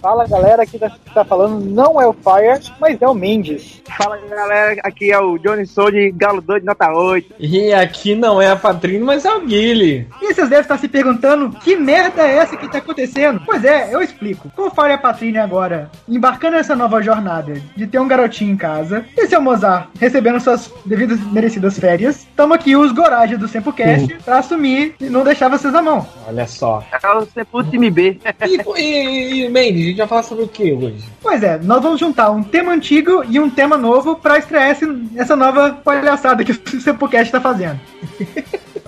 Fala galera, aqui tá, tá falando não é o Fire, mas é o Mendes. Fala galera, aqui é o Johnny Soul de Galo 2 nota 8. E aqui não é a Patrino, mas é o Guile. E vocês devem estar se perguntando que merda é essa que tá acontecendo? Pois é, eu explico. Com o Fire e a Patrine agora embarcando nessa nova jornada de ter um garotinho em casa e seu Mozart recebendo suas devidas merecidas férias, estamos aqui os Gorage do Sempocast pra assumir e não deixar vocês na mão. Olha só. É o Sepulto time B. E, e, e Mendes, a gente vai falar sobre o que hoje? Pois é, nós vamos juntar um tema antigo e um tema novo pra estrear esse, essa nova palhaçada que o Sempocast tá fazendo.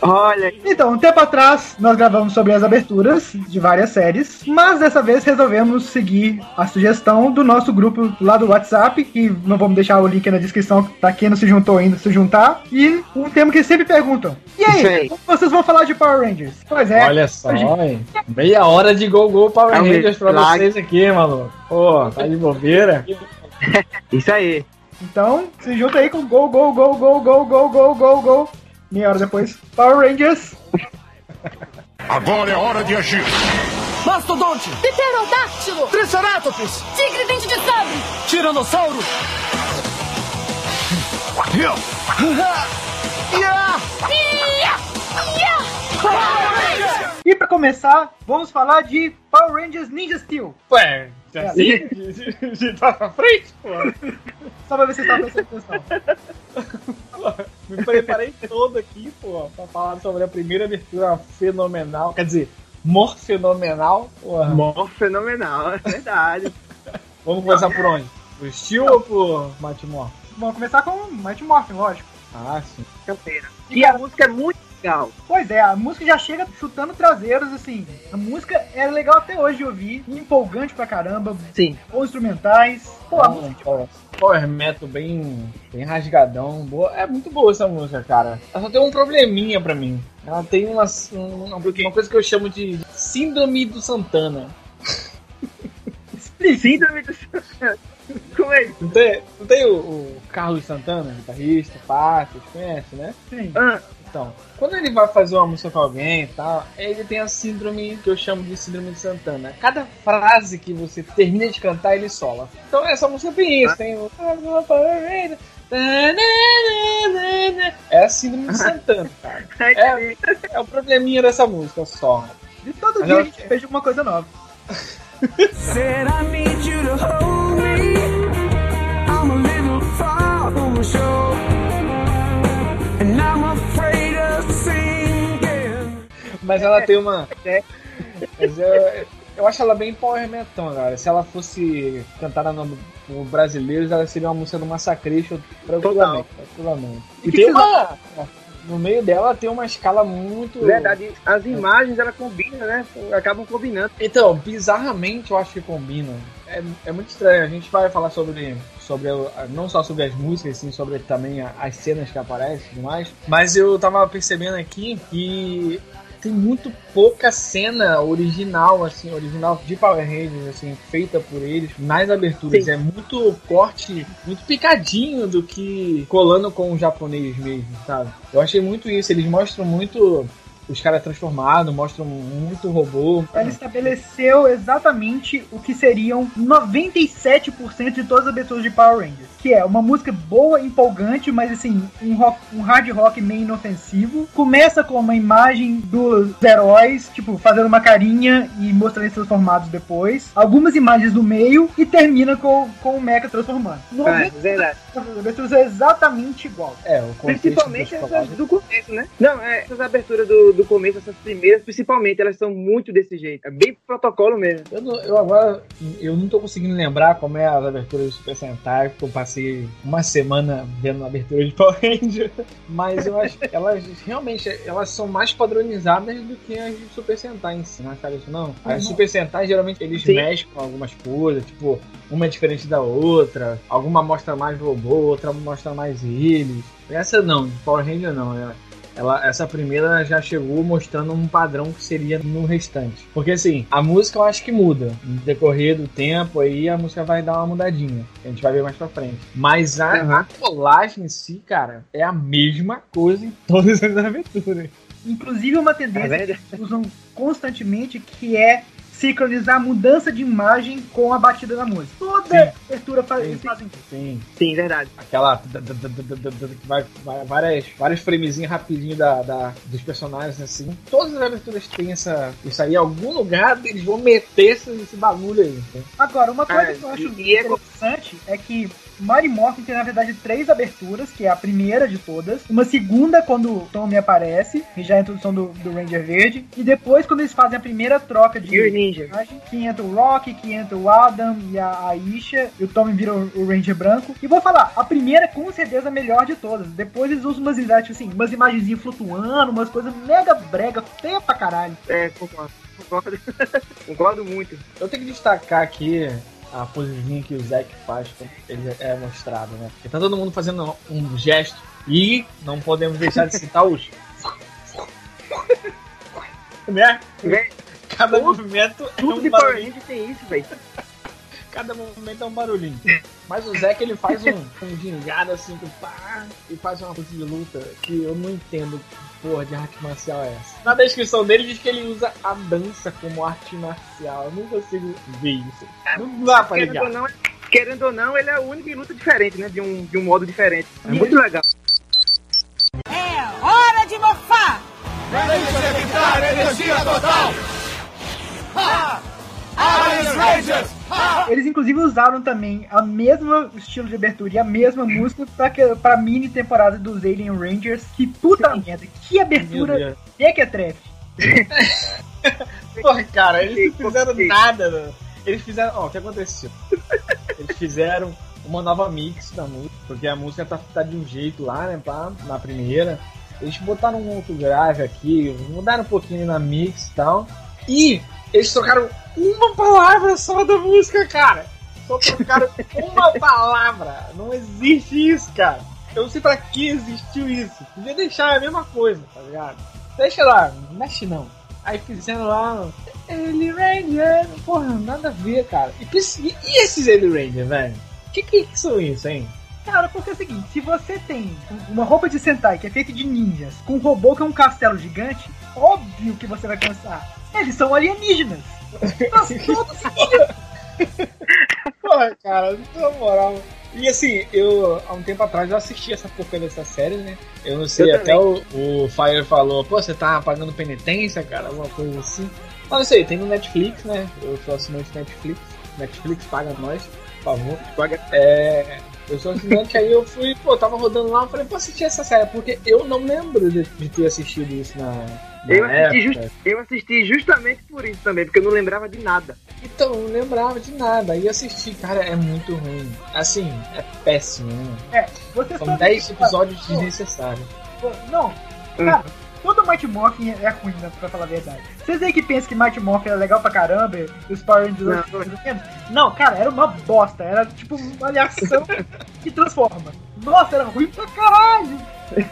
Olha, Então, um tempo atrás, nós gravamos sobre as aberturas de várias séries, mas dessa vez resolvemos seguir a sugestão do nosso grupo lá do WhatsApp, que não vamos deixar o link na descrição pra quem não se juntou ainda se juntar, e um tema que sempre perguntam. E aí, aí. como vocês vão falar de Power Rangers? Pois é, Olha só, hein? Meia hora de Go Go Power Rangers pra vocês aqui, maluco. Pô, tá de bobeira? isso aí. Então, se junta aí com Go, Go, Go, Go, Go, Go, Go, Go, Go. Meia hora depois, Power Rangers. Agora é hora de agir. Mastodonte! Pterodáctilo! Triceratops! Tigre dente de sabre! Tiranossauro! E pra começar, vamos falar de Power Rangers Ninja Steel. Ué, assim? De, de, de trás pra frente, pô. Só pra ver se vocês estavam prestando atenção. Me preparei todo aqui, pô, pra falar sobre a primeira abertura fenomenal. Quer dizer, mor fenomenal. Porra. Mó fenomenal, é verdade. Vamos começar por onde? Por Steel ou por Mighty Morphin? Vamos começar com Mighty Morphin, lógico. Ah, sim. Campeira. E a música é muito legal. Pois é, a música já chega chutando traseiros, assim. A música é legal até hoje de ouvir, empolgante pra caramba, Sim. bons instrumentais. Pô, a música Um power- metal bem, bem rasgadão. Boa. É muito boa essa música, cara. Ela só tem um probleminha pra mim. Ela tem uma, uma, uma coisa que eu chamo de síndrome do Santana. Síndrome do... Como é isso? Não tem, não tem o, o Carlos Santana, guitarrista, pá, vocês conhecem, né? assim, Ah, Então, quando ele vai fazer uma música com alguém e tal, ele tem a síndrome que eu chamo de síndrome de Santana. Cada frase que você termina de cantar, ele sola. Então essa música tem isso, tem o. É a síndrome de Santana, cara. É, é o probleminha dessa música só. de todo Mas dia a gente fez alguma coisa nova. Said I need you to hold me. I'm a little far from the shore. And I'm afraid. Mas ela tem uma. Mas eu, eu acho ela bem power metal, cara. Se ela fosse cantada no, no brasileiro, ela seria uma música do Massacration tranquilamente. tranquilamente. E E, tem uma. No meio dela tem uma escala muito. verdade. As imagens, ela combina, né? Acabam combinando. Então, bizarramente eu acho que combina. É, é muito estranho. A gente vai falar sobre, sobre não só sobre as músicas, sim, sobre também as cenas que aparecem e tudo mais. Mas eu tava percebendo aqui que tem muito pouca cena original, assim, original de Power Rangers, assim, feita por eles nas aberturas. Sim. É muito corte, muito picadinho do que colando com o japonês mesmo, sabe? Eu achei muito isso. Eles mostram muito os caras transformados, mostram muito robô. Ela estabeleceu exatamente o que seriam 97% de todas as aberturas de Power Rangers. Que é uma música boa, empolgante, mas assim, um, rock- um hard rock meio inofensivo. Começa com uma imagem dos heróis, tipo, fazendo uma carinha e mostrando eles transformados depois. Algumas imagens no meio e termina com, com o Mecha transformando. É, 90% verdade. das aberturas é exatamente igual. É, o contexto Principalmente essas colados. do começo, né? Não, é, essas aberturas do, do começo, essas primeiras, principalmente, elas são muito desse jeito. É bem protocolo mesmo. Eu, não- eu agora eu não tô conseguindo lembrar como é as aberturas do Super Sentai, porque eu passei uma semana vendo a abertura de Power Ranger, mas eu acho que elas realmente elas são mais padronizadas do que as de Super Sentai em si, não acharam isso não? As Super Sentai geralmente eles Sim. mexem com algumas coisas, tipo, uma é diferente da outra, alguma mostra mais robô, outra mostra mais eles. Essa não, de Power Ranger não, ela, ela, essa primeira já chegou mostrando um padrão que seria no restante. Porque assim, a música eu acho que muda. No decorrer do tempo aí a música vai dar uma mudadinha. A gente vai ver mais pra frente. Mas a, Uhum. a colagem em si, cara, é a mesma coisa em todas as aventuras. Inclusive uma É tendência verdade. que usam constantemente que é sincronizar a mudança de imagem com a batida da música. Toda Sim. abertura faz, Sim. fazem isso. Sim. Sim, verdade. Aquela. Vai, vai, várias, vários framezinhos rapidinho da, da- dos personagens assim. Todas as aberturas têm essa. Isso aí, em algum lugar eles vão meter esse, esse bagulho aí. entendeu? Agora, uma coisa É, que eu acho e- e interessante é que Mighty Morphin tem, na verdade, três aberturas, que é a primeira de todas. Uma segunda, quando o Tommy aparece, que já é a introdução do, do Ranger Verde. E depois, quando eles fazem a primeira troca de... E personagem, Que entra o Rock, que entra o Adam e a Aisha, e o Tommy vira o, o Ranger branco. E vou falar, a primeira com certeza a melhor de todas. Depois eles usam umas imagens, assim, umas imagenzinhas flutuando, umas coisas mega brega, feia pra caralho. É, concordo. Concordo, concordo muito. Eu tenho que destacar aqui a posezinha que o Zack faz quando ele é mostrado, né? Porque tá todo mundo fazendo um gesto e não podemos deixar de citar os. né? Cada movimento é um de Power barulhinho. Tem isso, velho. Cada movimento é um barulhinho. Mas o Zack ele faz um, um gingado assim, pá, e faz uma coisa de luta que eu não entendo porra de arte marcial é essa. Na descrição dele diz que ele usa a dança como arte marcial. Eu não consigo ver isso. Não dá pra Querendo ligar. ou, não, querendo ou não, ele é o único em luta diferente, né? De um, de um modo diferente. É muito legal. É hora de mofar! Eles inclusive usaram também a mesma estilo de abertura e a mesma música pra, que- pra mini temporada dos Alien Rangers. Que puta merda, que abertura é que é trefe. Porra, cara, eles não fizeram nada. né? Eles fizeram. Ó, o que aconteceu? Eles fizeram uma nova mix da música, porque a música tá, tá de um jeito lá, né? Pá, na primeira. Eles botaram um outro grave aqui, mudaram um pouquinho na mix e tal. E eles trocaram uma palavra só da música, cara. Só trocaram uma palavra. Não existe isso, cara. Eu não sei pra que existiu isso. Podia deixar a mesma coisa, tá ligado? Deixa lá, mexe não. Aí fizeram lá, Ele Ranger, porra, nada a ver, cara. E, e- esses Ele Ranger, velho? Que que são isso, hein? Cara, porque é o seguinte, se você tem uma roupa de Sentai que é feita de ninjas, com um robô que é um castelo gigante, óbvio que você vai pensar, eles são alienígenas. Porra, cara, na moral. E assim, eu, há um tempo atrás, eu assisti essa porcaria dessa série, né? Eu não sei, Eu até o, o Fire falou, pô, você tá pagando penitência, cara, alguma coisa assim. Mas não sei, tem no Netflix, né? Eu sou assinante Netflix. Netflix paga nós, por favor. Paga. É. Eu sou assinante, aí eu fui, pô, tava rodando lá, eu falei, vou assistir essa série, porque eu não lembro de, de ter assistido isso na Eu assisti, just- eu assisti justamente por isso também, porque eu não lembrava de nada. Então, eu não lembrava de nada. Aí assisti, cara, é muito ruim. Assim, é péssimo, né? É, você São só 10 tem- episódios Pô, desnecessários. pô, Não, cara, todo Mighty Morphin é ruim, né, pra falar a verdade. Vocês aí que pensam que Mighty Morphin era legal pra caramba, e os Power Rangers Não. Não, cara, era uma bosta. Era tipo uma aliação que transforma. Nossa, era ruim pra caralho.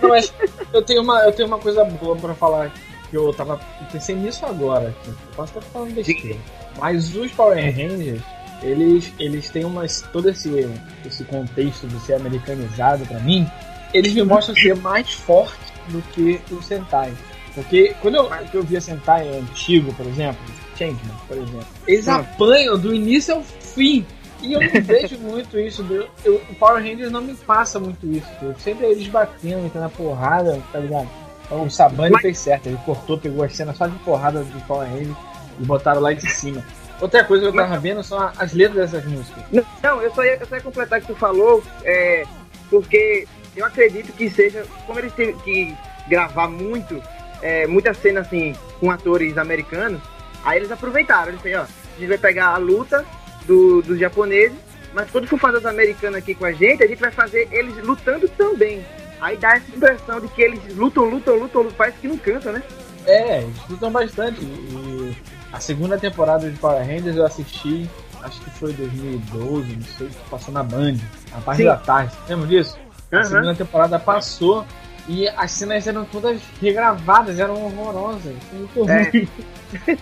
Não, mas eu tenho, uma, eu tenho uma coisa boa pra falar. Que eu tava. Pensei nisso agora. aqui. Eu posso estar falando besteira. Mas os Power Rangers, eles, eles têm umas, todo esse, esse contexto de ser americanizado pra mim. Eles me mostram ser mais forte do que o Sentai. Porque quando eu, eu via Sentai antigo, por exemplo, Changeman, por exemplo, eles apanham do início ao fim. E eu não vejo muito isso. do- eu- o Power Rangers não me passa muito isso. Eu sempre eles batendo, entrando na porrada, tá ligado? Então, o Sabani Mas- fez certo. Ele cortou, pegou as cenas só de porrada de Power Rangers e botaram lá de cima. Outra coisa que eu tava vendo são as letras dessas músicas. Não, eu só ia, eu só ia completar o que tu falou, é, porque eu acredito que seja, como eles têm que gravar muito, é, muita cena assim, com atores americanos, aí eles aproveitaram, eles disseram, ó, a gente vai pegar a luta do- dos japoneses, mas quando for fazer os americanos aqui com a gente, a gente vai fazer eles lutando também. Aí dá essa impressão de que eles lutam, lutam, lutam, lutam parece que não cansa, né? É, eles lutam bastante. E a segunda temporada de Power Rangers eu assisti, acho que foi 2012, não sei, passou na Band, a parte Sim. da tarde. Lembra disso? A Aham. segunda temporada passou e as cenas eram todas regravadas, eram horrorosas. Muito É. ruim.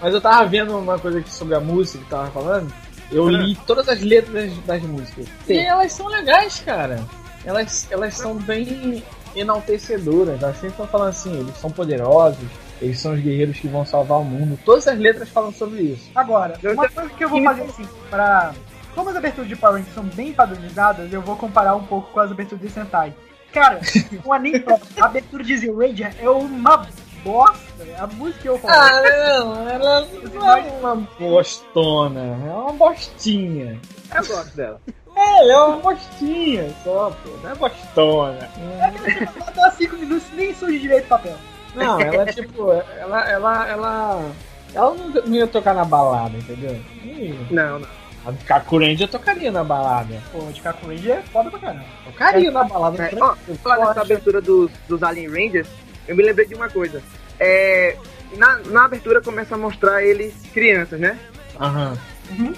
Mas eu tava vendo uma coisa aqui sobre a música que tava falando. Eu li todas as letras das músicas. Sim. E elas são legais, cara. Elas, elas são bem enaltecedoras. Elas sempre estão falando assim, eles são poderosos, Eles são os guerreiros que vão salvar o mundo. Todas as letras falam sobre isso. Agora, uma coisa que eu vou fazer assim, pra. Como as aberturas de Power Rangers são bem padronizadas, eu vou comparar um pouco com as aberturas de Sentai. Cara, um anime a abertura de Zero Ranger é uma bosta. A música que eu falo. Ah, não, ela não é uma bostona, é uma bostinha. Eu gosto dela. É, ela é uma bostinha só, pô, não é bostona. Ela dá 5 minutos e nem surge direito o papel. Não, ela tipo, ela, ela, ela. Ela não, não ia tocar na balada, entendeu? Não ia. Não, não. A do Kakurendia tocaria na balada. Pô, de Kaku Ranger é foda pra caramba. Tocaria na balada. É, ó, falar dessa abertura dos, dos Alien Rangers, eu me lembrei de uma coisa. É, na, na abertura começa a mostrar eles crianças, né? Aham.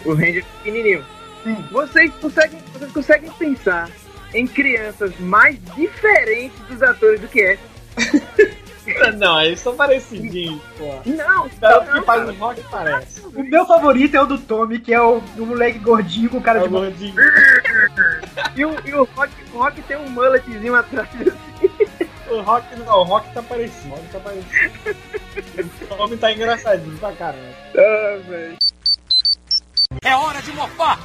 O Ranger pequenininho. Sim. Vocês conseguem, vocês conseguem pensar em crianças mais diferentes dos atores do que é? Não, eles são parecidinhos, pô. Não, não, que faz cara. o rock parece. O meu favorito é o do Tommy, que é o, o moleque gordinho com cara É de gordinho. E o, e o, rock, o Rock tem um mulletzinho atrás. O rock não, o rock tá parecido. O rock tá parecido. O homem tá engraçadinho pra caramba. Ah, velho. É hora de mofar!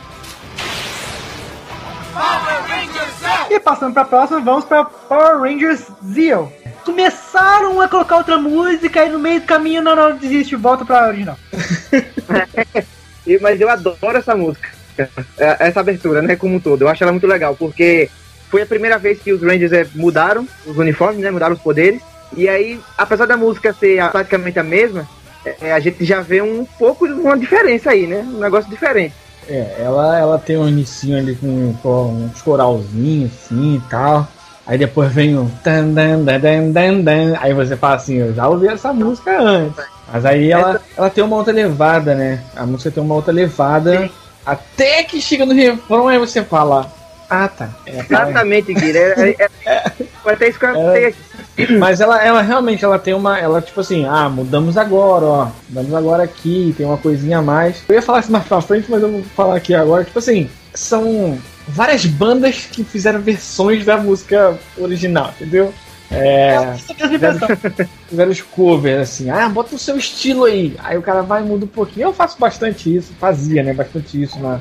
E passando pra próxima, vamos pra Power Rangers Zeo. Começaram a colocar outra música e no meio do caminho, não, não, desiste, volta pra original. Mas eu adoro essa música. É, Essa abertura, né, como um todo. Eu acho ela muito legal, porque foi a primeira vez que os Rangers é, mudaram os uniformes, né? Mudaram os poderes. E aí, apesar da música ser praticamente a mesma, é, a gente já vê um pouco de uma diferença aí, né? Um negócio diferente. É, ela, ela tem um inicinho ali com, com uns coralzinhos assim e tal. Aí depois vem o. dan, dan, dan, dan, dan. Aí você fala assim, eu já ouvi essa música antes. Mas aí ela, ela tem uma outra levada, né? A música tem uma outra levada. Até que chega no refrão, aí você fala. Ah, tá. É, tá. Exatamente, Guilherme. É, é, é, até isso que eu aqui. Mas ela, ela realmente ela tem uma. Ela, tipo assim, ah, mudamos agora, ó. Mudamos agora aqui, tem uma coisinha a mais. Eu ia falar isso mais pra frente, mas eu vou falar aqui agora. Tipo assim, são várias bandas que fizeram versões da música original, entendeu? É. É impressão. Fizeram os covers, assim, ah, bota o seu estilo aí. Aí o cara vai e muda um pouquinho. Eu faço bastante isso, fazia, né? Bastante isso na,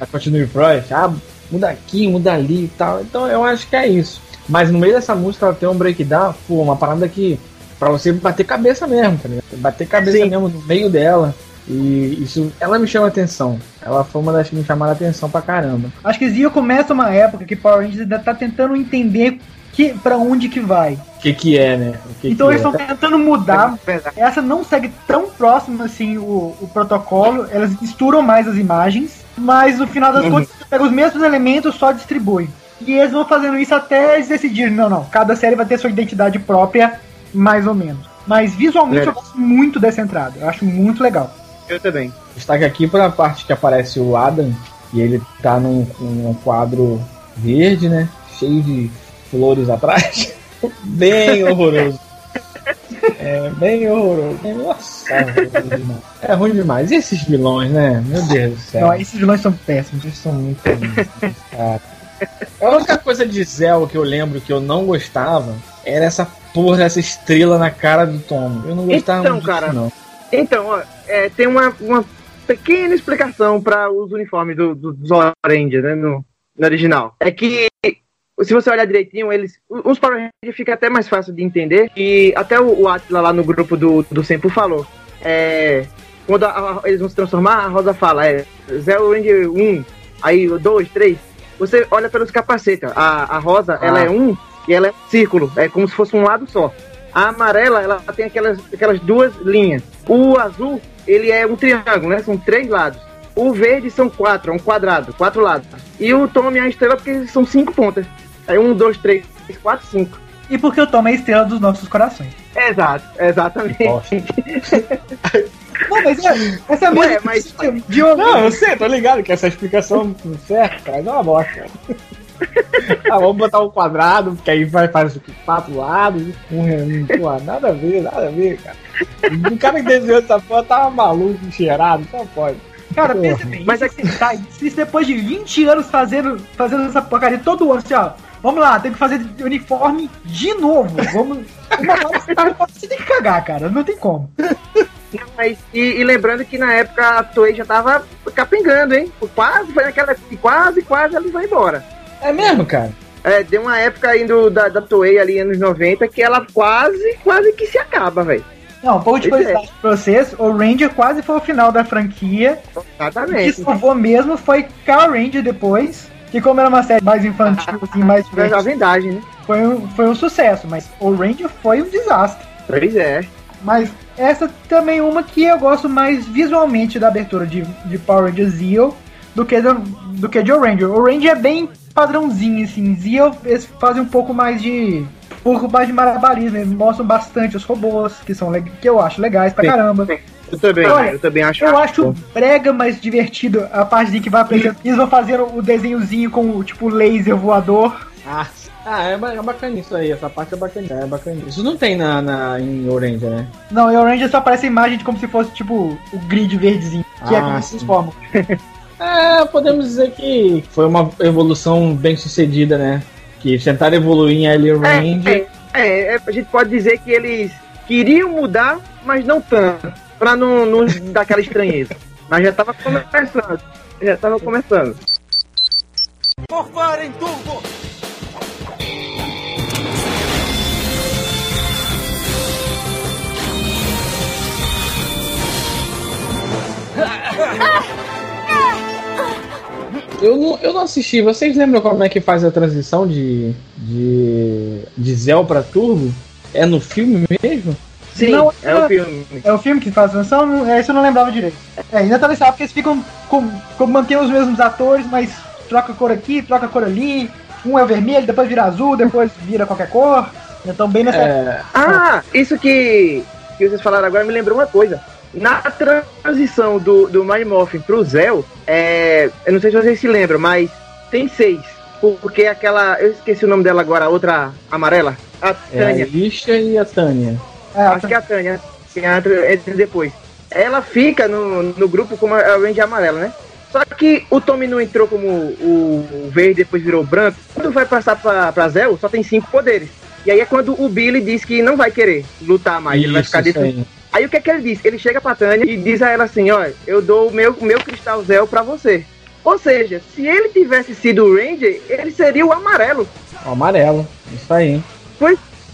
na Continue Fresh. Ah, muda aqui, muda ali e tal. Então eu acho que é isso. Mas no meio dessa música ela tem um breakdown, pô, uma parada que. Pra você bater cabeça mesmo, tá ligado? Bater cabeça Sim. mesmo no meio dela. E isso, ela me chama atenção. Ela foi uma das que me chamaram atenção pra caramba. Acho que Zio começa uma época que Power Rangers ainda tá tentando entender que, pra onde que vai. O que que é, né? O que então que eles é. estão tentando mudar. Verdade. Essa não segue tão próximo assim o, o protocolo, elas misturam mais as imagens, mas no final das Uhum. contas pega os mesmos elementos, só distribui. E eles vão fazendo isso até eles decidirem, não, não, cada série vai ter sua identidade própria, mais ou menos. Mas visualmente É. eu gosto muito dessa entrada, eu acho muito legal. Eu também. Destaque aqui pra parte que aparece o Adam, e ele tá num, num quadro verde, né? Cheio de flores atrás. bem horroroso. É, bem horroroso. Nossa, é ruim demais. É ruim demais. E esses vilões, né? Meu Deus do céu. Não, esses vilões são péssimos. Eles são muito ruins, cara. A única coisa de Zell que eu lembro que eu não gostava era essa porra, essa estrela na cara do Tom. Eu não gostava Então, muito cara, disso, não. Então, ó, é, tem uma, uma pequena explicação para os uniformes do, do, dos Orange, né, no, no original. É que, se você olhar direitinho, eles. Os Power Rangers fica até mais fácil de entender. E até o, o Atila lá no grupo do, do Sempo falou. É, quando a- a- eles vão se transformar, a Rosa fala, é Zero Ranger 1, aí o 2, 3. Você olha pelos capacetes. A, a rosa, Ah. ela é um e ela é círculo. É como se fosse um lado só. A amarela, ela tem aquelas, aquelas duas linhas. O azul, ele é um triângulo, né? São três lados. O verde são quatro, é um quadrado, quatro lados. E o Tommy é a estrela porque são cinco pontas. Aí um, dois, três, quatro, cinco. E porque eu tomo a estrela dos nossos corações. Exato, exatamente. Não, mas é, essa é a Ué, música mas- de um Não, eu sei, tô ligado que essa explicação certa traz uma bosta. ah, vamos botar um quadrado, porque aí vai fazer quatro lados, um, pô, nada a ver, nada a ver, cara. O cara que desenhou essa porra tava maluco, cheirado, só pode. Cara, pensa bem, Mas mas isso, tá, isso depois de 20 anos fazendo, fazendo essa porcaria todo ano, assim, ó. Vamos lá, tem que fazer uniforme de novo. Vamos. Uma você, tá- você tem que cagar, cara. Não tem como. Não, mas, e, e lembrando que na época a Toei já tava capengando, hein? Quase, foi naquela quase, quase ela vai embora. É mesmo, cara? É, deu uma época indo da, da Toei ali, anos 90, que ela quase, quase que se acaba, velho. Não, um pouco de Pois é. curiosidade pra vocês. O Ranger quase foi o final da franquia. O que Exatamente. salvou mesmo foi Car Ranger depois. Que como era uma série mais infantil, assim, mais divertida, a vendagem, né? foi um, foi um sucesso. Mas o Ranger foi um desastre. Pois é. Mas essa também é uma que eu gosto mais visualmente da abertura de, de Power Ranger Zeo do que, do, do que de O Ranger. O Ranger é bem padrãozinho, assim. Zeo eles fazem um pouco mais de. Um pouco mais de malabarismo, eles mostram bastante os robôs, que são que eu acho legais pra Sim. caramba. Eu também, Olha, eu também acho. Eu acho brega, mas divertido a parte de que vai aparecendo. Eles vão fazendo o desenhozinho com o tipo laser voador. Ah, ah é, é bacana isso aí, essa parte é bacana, é bacana. Isso não tem na, na, em Orange, né? Não, e o Ranger só aparece a imagem de como se fosse tipo o grid verdezinho, que é Ah, como eles sim. transformam. É, podemos dizer que foi uma evolução bem sucedida, né? Que tentaram evoluir em Alien Range. É, é, é, a gente pode dizer que eles queriam mudar, mas não tanto, pra não, não dar aquela estranheza. Mas já tava começando. Já tava começando. Morfar em turbo! Eu não, eu não assisti. Vocês lembram como é que faz a transição de, de, de Zell pra Turbo? É no filme mesmo? Sim, Não, é o filme. É o filme que faz? Não- É, isso eu não lembrava direito. É, ainda tá nessa porque eles ficam com, com mantêm os mesmos atores, mas troca cor aqui, troca cor ali. Um é vermelho, depois vira azul, depois vira qualquer cor. Então bem nessa. É, Ah, isso que, que vocês falaram agora me lembrou uma coisa. Na transição do, do Mind Morphin pro Zell, é, eu não sei se vocês se lembram, mas tem seis. Porque aquela. Eu esqueci o nome dela agora, a outra amarela. A é a Tânia. Isha e a Tânia. É, Acho que é a Tânia. Que entra entra depois. Ela fica no, no grupo como a Ranger amarela, né? Só que o Tommy não entrou como o, verde, depois virou branco. Quando vai passar pra, pra Zell, só tem cinco poderes. E aí é quando o Billy diz que não vai querer lutar mais, ele vai Isso, ficar isso dentro. aí. Aí o que é que ele diz? Ele chega pra Tânia e diz a ela assim, ó, eu dou o meu, meu cristal Zell pra você. Ou seja, se ele tivesse sido o Ranger, ele seria o amarelo. O amarelo. Isso aí.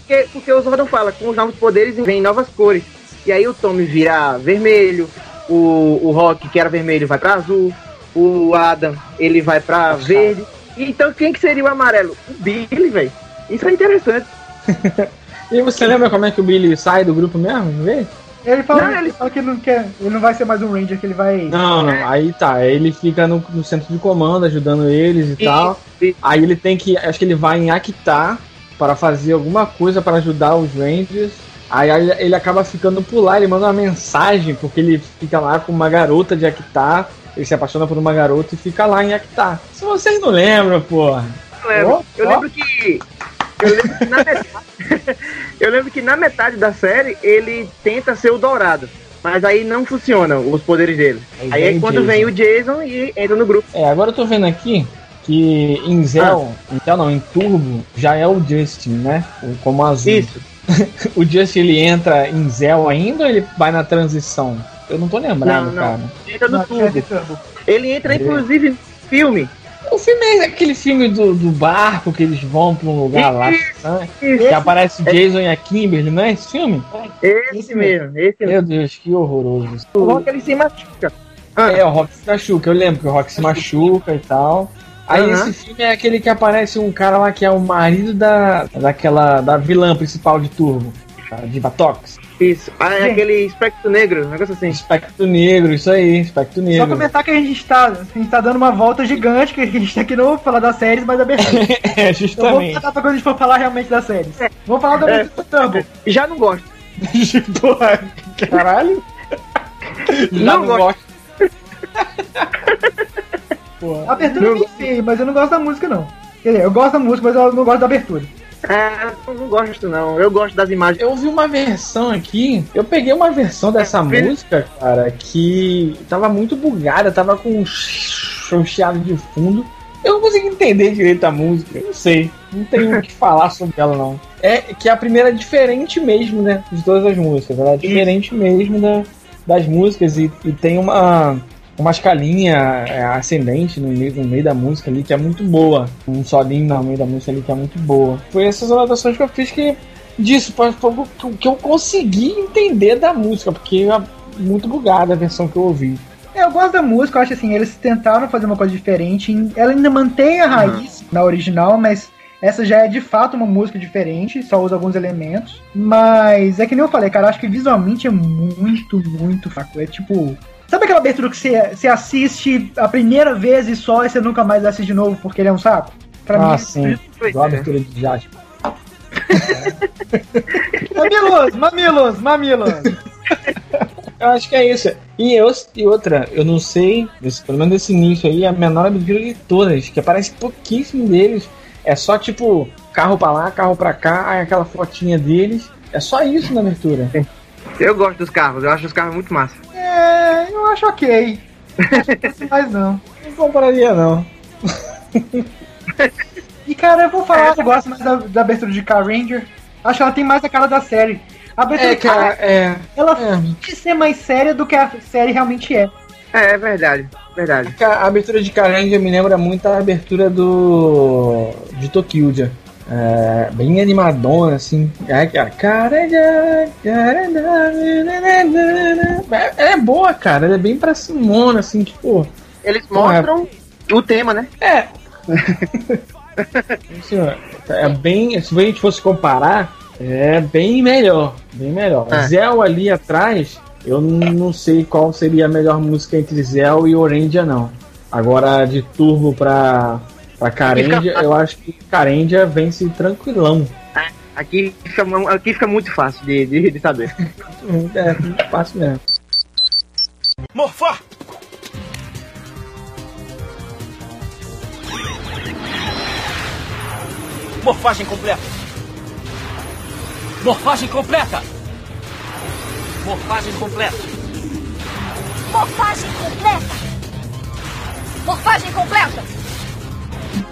Porque, porque o Zordon fala, com os novos poderes vem novas cores. E aí o Tommy vira vermelho, o, o Rock, que era vermelho, vai pra azul, o Adam, ele vai pra verde. Então quem que seria o amarelo? O Billy, velho. Isso é interessante. E você lembra como é que o Billy sai do grupo mesmo? de vez? Ele fala, Não, ele... fala que ele não quer. Ele não vai ser mais um Ranger, que ele vai. Não, não. Aí tá. Ele fica no, no centro de comando, ajudando eles e E- tal. e- Aí ele tem que. Acho que ele vai em Akitar para fazer alguma coisa para ajudar os Rangers. Aí ele, ele acaba ficando por lá, ele manda uma mensagem, porque ele fica lá com uma garota de Akitar. Ele se apaixona por uma garota e fica lá em Akitar. Se vocês não lembram, porra. Eu lembro, Ó, eu ó. lembro que. Eu lembro que na metade. eu lembro que na metade da série ele tenta ser o dourado. Mas aí não funcionam os poderes dele. Aí Aí, é quando Jason. vem o Jason e entra no grupo. É, agora eu tô vendo aqui que em Zell, em Zell não, em Turbo, já é o Justin, né? O- Como azul. Isso. O Justin ele entra em Zell ainda ou ele vai na transição? Eu não tô lembrado, Não, não. cara. Entra no é Turbo. Ele entra, É. inclusive, no filme. O filme é aquele filme do, do barco que eles vão pra um lugar lá. né? Que aparece o Jason e a Kimberly, não é esse filme? Esse, Esse mesmo, esse mesmo. Meu Deus, que horroroso. O Rock ele se machuca. Ah, É, o Rock se machuca, eu lembro que o Rock se machuca e tal. Aí Aham. esse filme é aquele que aparece um cara lá que é o marido da, daquela, da vilã principal de Turbo, a Diva Tox. Isso. Ah, é Sim. aquele espectro negro, um negócio assim. Espectro Negro, isso aí, Espectro Só Negro. comentar que a gente está, a gente tá dando uma volta gigante, que a gente tá aqui não vou falar das séries, mas da abertura. é, Eu vou justamente. tratar pra quando a gente for falar realmente das séries. Vamos falar da É. abertura do Turbo. Já não gosto. Porra, caralho. Já Não não gosto. A Porra. abertura é bem feia, mas eu não gosto da música, não. Quer dizer, eu gosto da música, mas eu não gosto da abertura. É, eu não gosto não. Eu gosto das imagens. Eu vi uma versão aqui, eu peguei uma versão dessa música, cara, que tava muito bugada, tava com um ch- um chiado de fundo. Eu não consegui entender direito a música, eu não sei. Não tenho o que falar sobre ela, não. É que a primeira é diferente mesmo, né? De todas as músicas. Ela é diferente mesmo da, das músicas e, e tem uma, uma escalinha é, ascendente no meio, no meio da música ali que é muito boa. Um solinho no meio da música ali que é muito boa. Foi essas anotações que eu fiz que disso, foi foi o que- eu consegui entender da música, porque é muito bugada a versão que eu ouvi. É, Eu gosto da música, eu acho assim, eles tentaram fazer uma coisa diferente. Ela ainda mantém a raiz na original, mas essa já é de fato uma música diferente, só usa alguns elementos. Mas é que nem eu falei, cara, acho que visualmente é muito, muito fraco. É tipo. Sabe aquela abertura que você, você assiste a primeira vez e só e você nunca mais assiste de novo porque ele é um saco? Pra ah, mim, sim. Pois Igual a é. abertura de Jasper. Mamilos, mamilos, mamilos. Eu acho que é isso. E, eu, e outra, eu não sei, esse- pelo menos esse início aí, é a menor abertura de todas, que aparece pouquíssimo deles. É só tipo, carro pra lá, carro pra cá, aí aquela fotinha deles. É só isso na abertura. Eu gosto dos carros, eu acho os carros muito massa. É, eu acho ok. Mas não. Não compararia, não. E cara, eu vou falar, eu gosto mais da, da abertura de Car Ranger. Acho que ela tem mais a cara da série. A abertura É, de Car- cara, é. ela é. finge ser mais séria do que a série realmente é. É, é verdade, verdade. A abertura de Karenja me lembra muito a abertura do. de Tokyuja. É, bem animadona, assim. É, cara, Karenja, Karenja, É, ela é boa, cara. Ela é bem pra Simona, assim, tipo. Eles é- mostram o tema, né? É. Assim, é bem. Se a gente fosse comparar, é bem melhor. Bem melhor. É. Zell ali atrás, eu não sei qual seria a melhor música entre Zell e Orandia, não. Agora, de Turbo pra, pra Carendia, Fica- eu acho que Carendia vence tranquilão. Aqui fica, aqui fica muito fácil de, de, de saber. É, muito fácil mesmo. Morfar! Morfagem completa! Morfagem completa! Morfagem completa! Morfagem completa! Morfagem completa!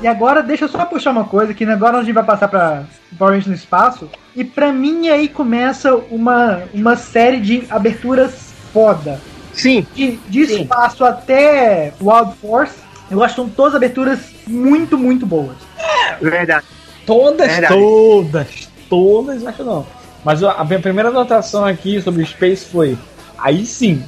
E agora, deixa eu só puxar uma coisa, que agora a gente vai passar pra Power Rangers no espaço. E pra mim aí começa uma, uma série de aberturas foda. Sim, De, de Sim. espaço até Wild Force, eu acho que são todas aberturas muito, muito boas. verdade. Todas, Verdade. todas, todas, acho não. Mas a minha primeira anotação aqui sobre Space foi. Aí sim,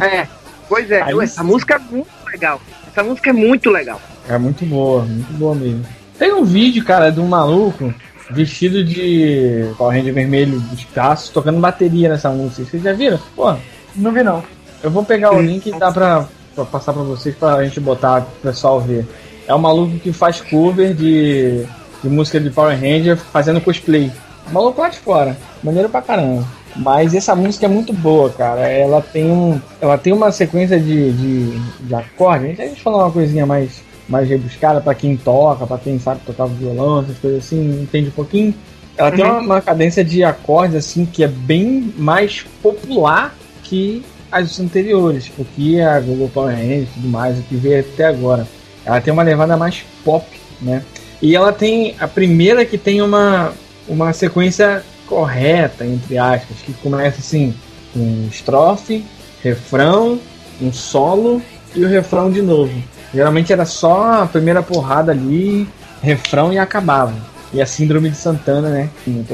É, pois é, Aí essa sim. música é muito legal. Essa música é muito legal. É muito boa, muito boa mesmo. Tem um vídeo, cara, de um maluco vestido de Power Ranger vermelho dos braços tocando bateria nessa música. Vocês já viram? Pô, Não vi não. eu vou pegar o link e dá pra, pra passar pra vocês pra gente botar pro pessoal ver. É um maluco que faz cover de, de música de Power Ranger fazendo cosplay. Maluco lá de fora. Maneiro pra caramba. Mas essa música é muito boa, cara. Ela tem um. Ela tem uma sequência de, de, de acorde. A gente, a gente falou uma coisinha mais, mais rebuscada pra quem toca, pra quem sabe tocar violão, essas coisas assim, entende um pouquinho. Ela tem uma, uma cadência de acordes assim que é bem mais popular que as anteriores, o que a Google Power Rangers e tudo mais, o que veio até agora. Ela tem uma levada mais pop, né? E ela tem a primeira que tem uma, uma sequência correta, entre aspas, que começa assim, com estrofe, refrão, um solo e o refrão de novo. Geralmente era só a primeira porrada ali, refrão e acabava. E a síndrome de Santana, né? Sim.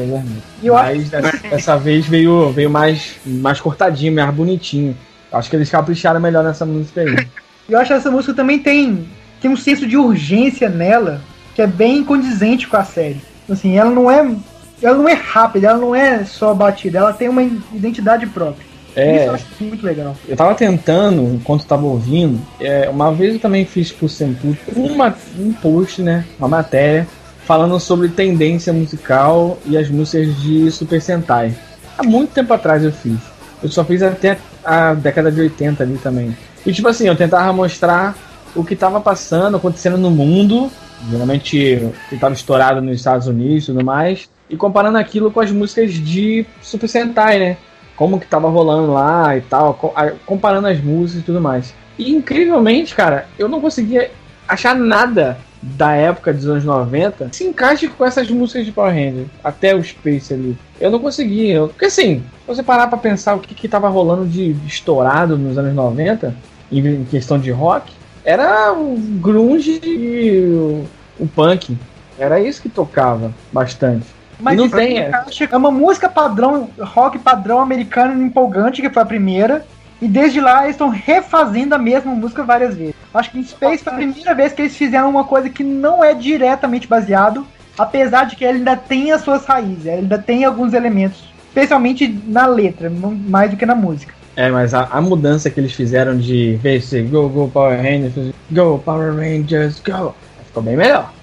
E eu Mas dessa, dessa vez veio, veio mais, mais cortadinho, mais bonitinho. Acho que eles capricharam melhor nessa música aí. Eu acho que essa música também tem, tem um senso de urgência nela que é bem condizente com a série. Assim, ela não é ela não é rápida, ela não é só batida, ela tem uma identidade própria. Isso É, eu acho muito legal. eu tava tentando, enquanto tava ouvindo, é, uma vez eu também fiz pro Senpu uma, um post, né? Uma matéria, falando sobre tendência musical e as músicas de Super Sentai. Há muito tempo atrás eu fiz. Eu só fiz até a década de 80 ali também. E tipo assim, eu tentava mostrar o que tava passando, acontecendo no mundo, geralmente que tava estourado nos Estados Unidos e tudo mais, e comparando aquilo com as músicas de Super Sentai, né? Como que tava rolando lá e tal, comparando as músicas e tudo mais. E incrivelmente, cara, eu não conseguia achar nada da época dos anos 90 que se encaixe com essas músicas de Power Ranger, até o Space ali. Eu não consegui, eu, porque assim, se você parar pra pensar o que, que tava rolando de estourado nos anos 90, em, em questão de rock, era o grunge e o, o punk. Era isso que tocava bastante. Mas Não tem, é. é uma música padrão, rock padrão americano empolgante, que foi a primeira. E desde lá eles estão refazendo a mesma música várias vezes. Acho que em Space foi a primeira vez que eles fizeram uma coisa que não é diretamente baseado, apesar de que ele ainda tem as suas raízes, ele ainda tem alguns elementos, especialmente na letra, mais do que na música. É, mas a, a mudança que eles fizeram de ver se Go Go Power Rangers, Go Power Rangers, Go, ficou bem melhor.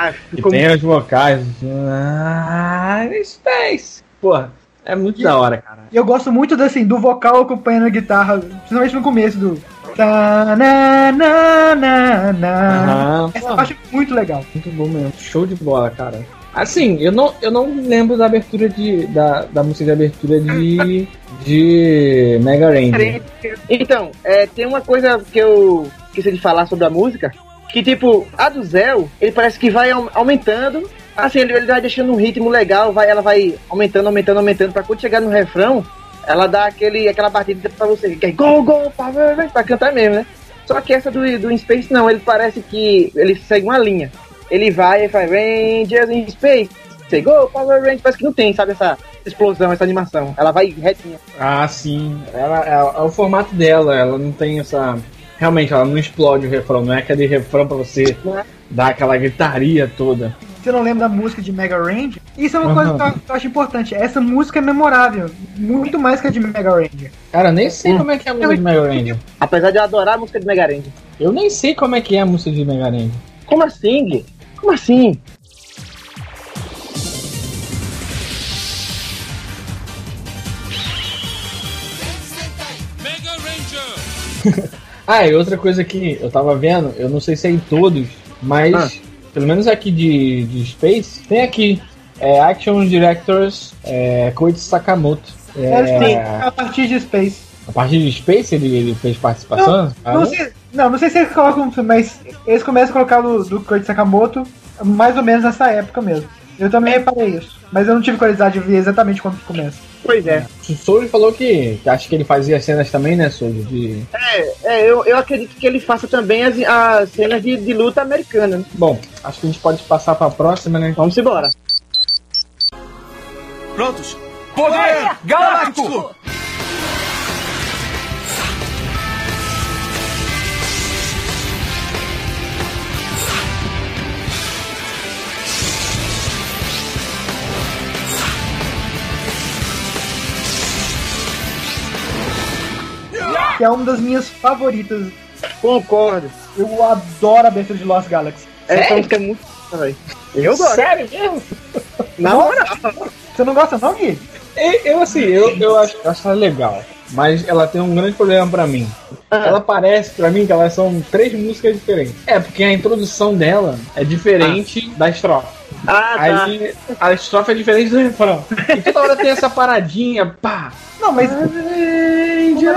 Ah, E ficou tem os vocais. Ah, Space! Porra, é muito da hora, cara. E eu gosto muito assim, do vocal acompanhando a guitarra, principalmente no começo do. Ta na na na na. Aham, Essa parte é muito legal. muito bom mesmo. Show de bola, cara. Assim, eu não, eu não lembro da abertura de. da, da música de abertura de. de Mega Ranger. Então, é, tem uma coisa que eu esqueci de falar sobre a música, que tipo, a do Zell, ele parece que vai au- aumentando, assim, ele, ele vai deixando um ritmo legal, vai, ela vai aumentando, aumentando, aumentando, pra quando chegar no refrão, ela dá aquele, aquela batida pra você, que é go, go, power, Rangers, pra cantar mesmo, né? Só que essa do, do In Space não, ele parece que ele segue uma linha. Ele vai e faz Rangers in Space, go, Power Rangers, parece que não tem, sabe, essa explosão, essa animação. Ela vai retinha. Ah, sim. Ela, é, é o formato dela, ela não tem essa. Realmente, ela não explode o refrão, não é aquele refrão pra você é? dar aquela gritaria toda. Você não lembra da música de Mega Ranger? Isso é uma coisa Aham. que eu, que eu acho importante. Essa música é memorável, muito mais que a de Mega Ranger. Cara, eu nem sei como é que é a música de Mega Ranger. Apesar de eu adorar a música de Mega Ranger. Eu nem sei como é que é a música de Mega Ranger. Como assim, Gui? Como assim? Ah, e outra coisa que eu tava vendo, eu não sei se é em todos, mas Ah. pelo menos aqui de, de Space, tem aqui. É, Action Directors é, Koichi Sakamoto. É, sim, É, a partir de Space. a partir de Space ele, ele fez participação? Ah, Não sei, não, não sei se eles colocam, mas eles começam a colocar do, do Koichi Sakamoto mais ou menos nessa época mesmo. Eu também reparei isso, mas eu não tive curiosidade de ver exatamente quando que começa. Pois é. O Soul falou que, que acho que ele fazia cenas também, né, Soul? De... É, é eu, eu acredito que ele faça também as, as cenas de, de luta americana. né? Bom, acho que a gente pode passar pra próxima, né? Vamos embora. Prontos? Poder Galáctico! Que é uma das minhas favoritas. Concordo. Eu adoro a abertura de Lost Galaxy. Essa música é muito. Eu gosto. Sério mesmo? Na moral. Você não gosta não, Gui? Eu, eu, assim, eu, eu acho, eu acho ela legal. Mas ela tem um grande problema pra mim. Ela parece pra mim que elas são três músicas diferentes. É, porque a introdução dela é diferente da estrofe. Ah, tá. Aí a estrofe é diferente do refrão. E toda hora tem essa paradinha, pá. Não, mas Avengers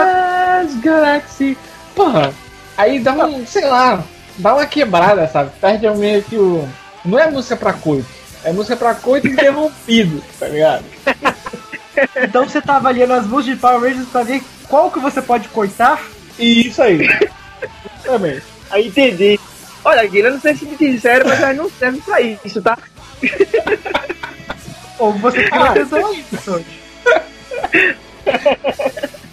Galaxy. Porra, aí dá um, sei lá, dá uma quebrada, sabe? Perde meio que o. Não é música pra coito. É música pra coito interrompido, tá ligado? então você tá avaliando as músicas de Power Rangers pra ver qual que você pode cortar? E isso aí. Também. Aí entendi. Olha, Guilherme, eu não sei se me disseram, mas ela não serve pra isso, tá? Ou você tem atenção a isso.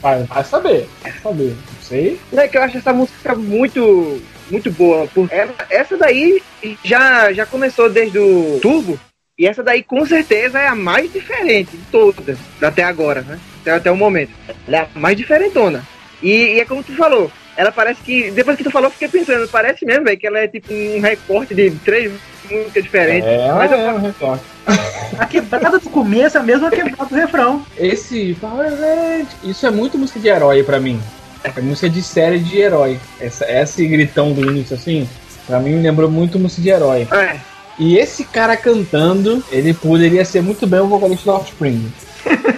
Vai, vai saber, vai saber. Não sei. É que eu acho essa música muito, muito boa. Porque ela- essa daí já, já começou desde o Turbo. E essa daí com certeza é a mais diferente de todas, até agora, né? Até, até o momento. Ela é a mais diferentona. E, e é como tu falou, ela parece que. Depois que tu falou, eu fiquei pensando, parece mesmo, velho, que ela é tipo um recorte de três músicas diferentes. É, Mas eu- é um recorte. A quebrada do começo é a mesma quebrada do refrão. Esse Power Rangers, isso é muito música de herói pra mim. É música de série de herói. Essa, esse gritão do início assim, pra mim me lembrou muito música de herói. É, E esse cara cantando, ele poderia ser muito bem o vocalista do Offspring.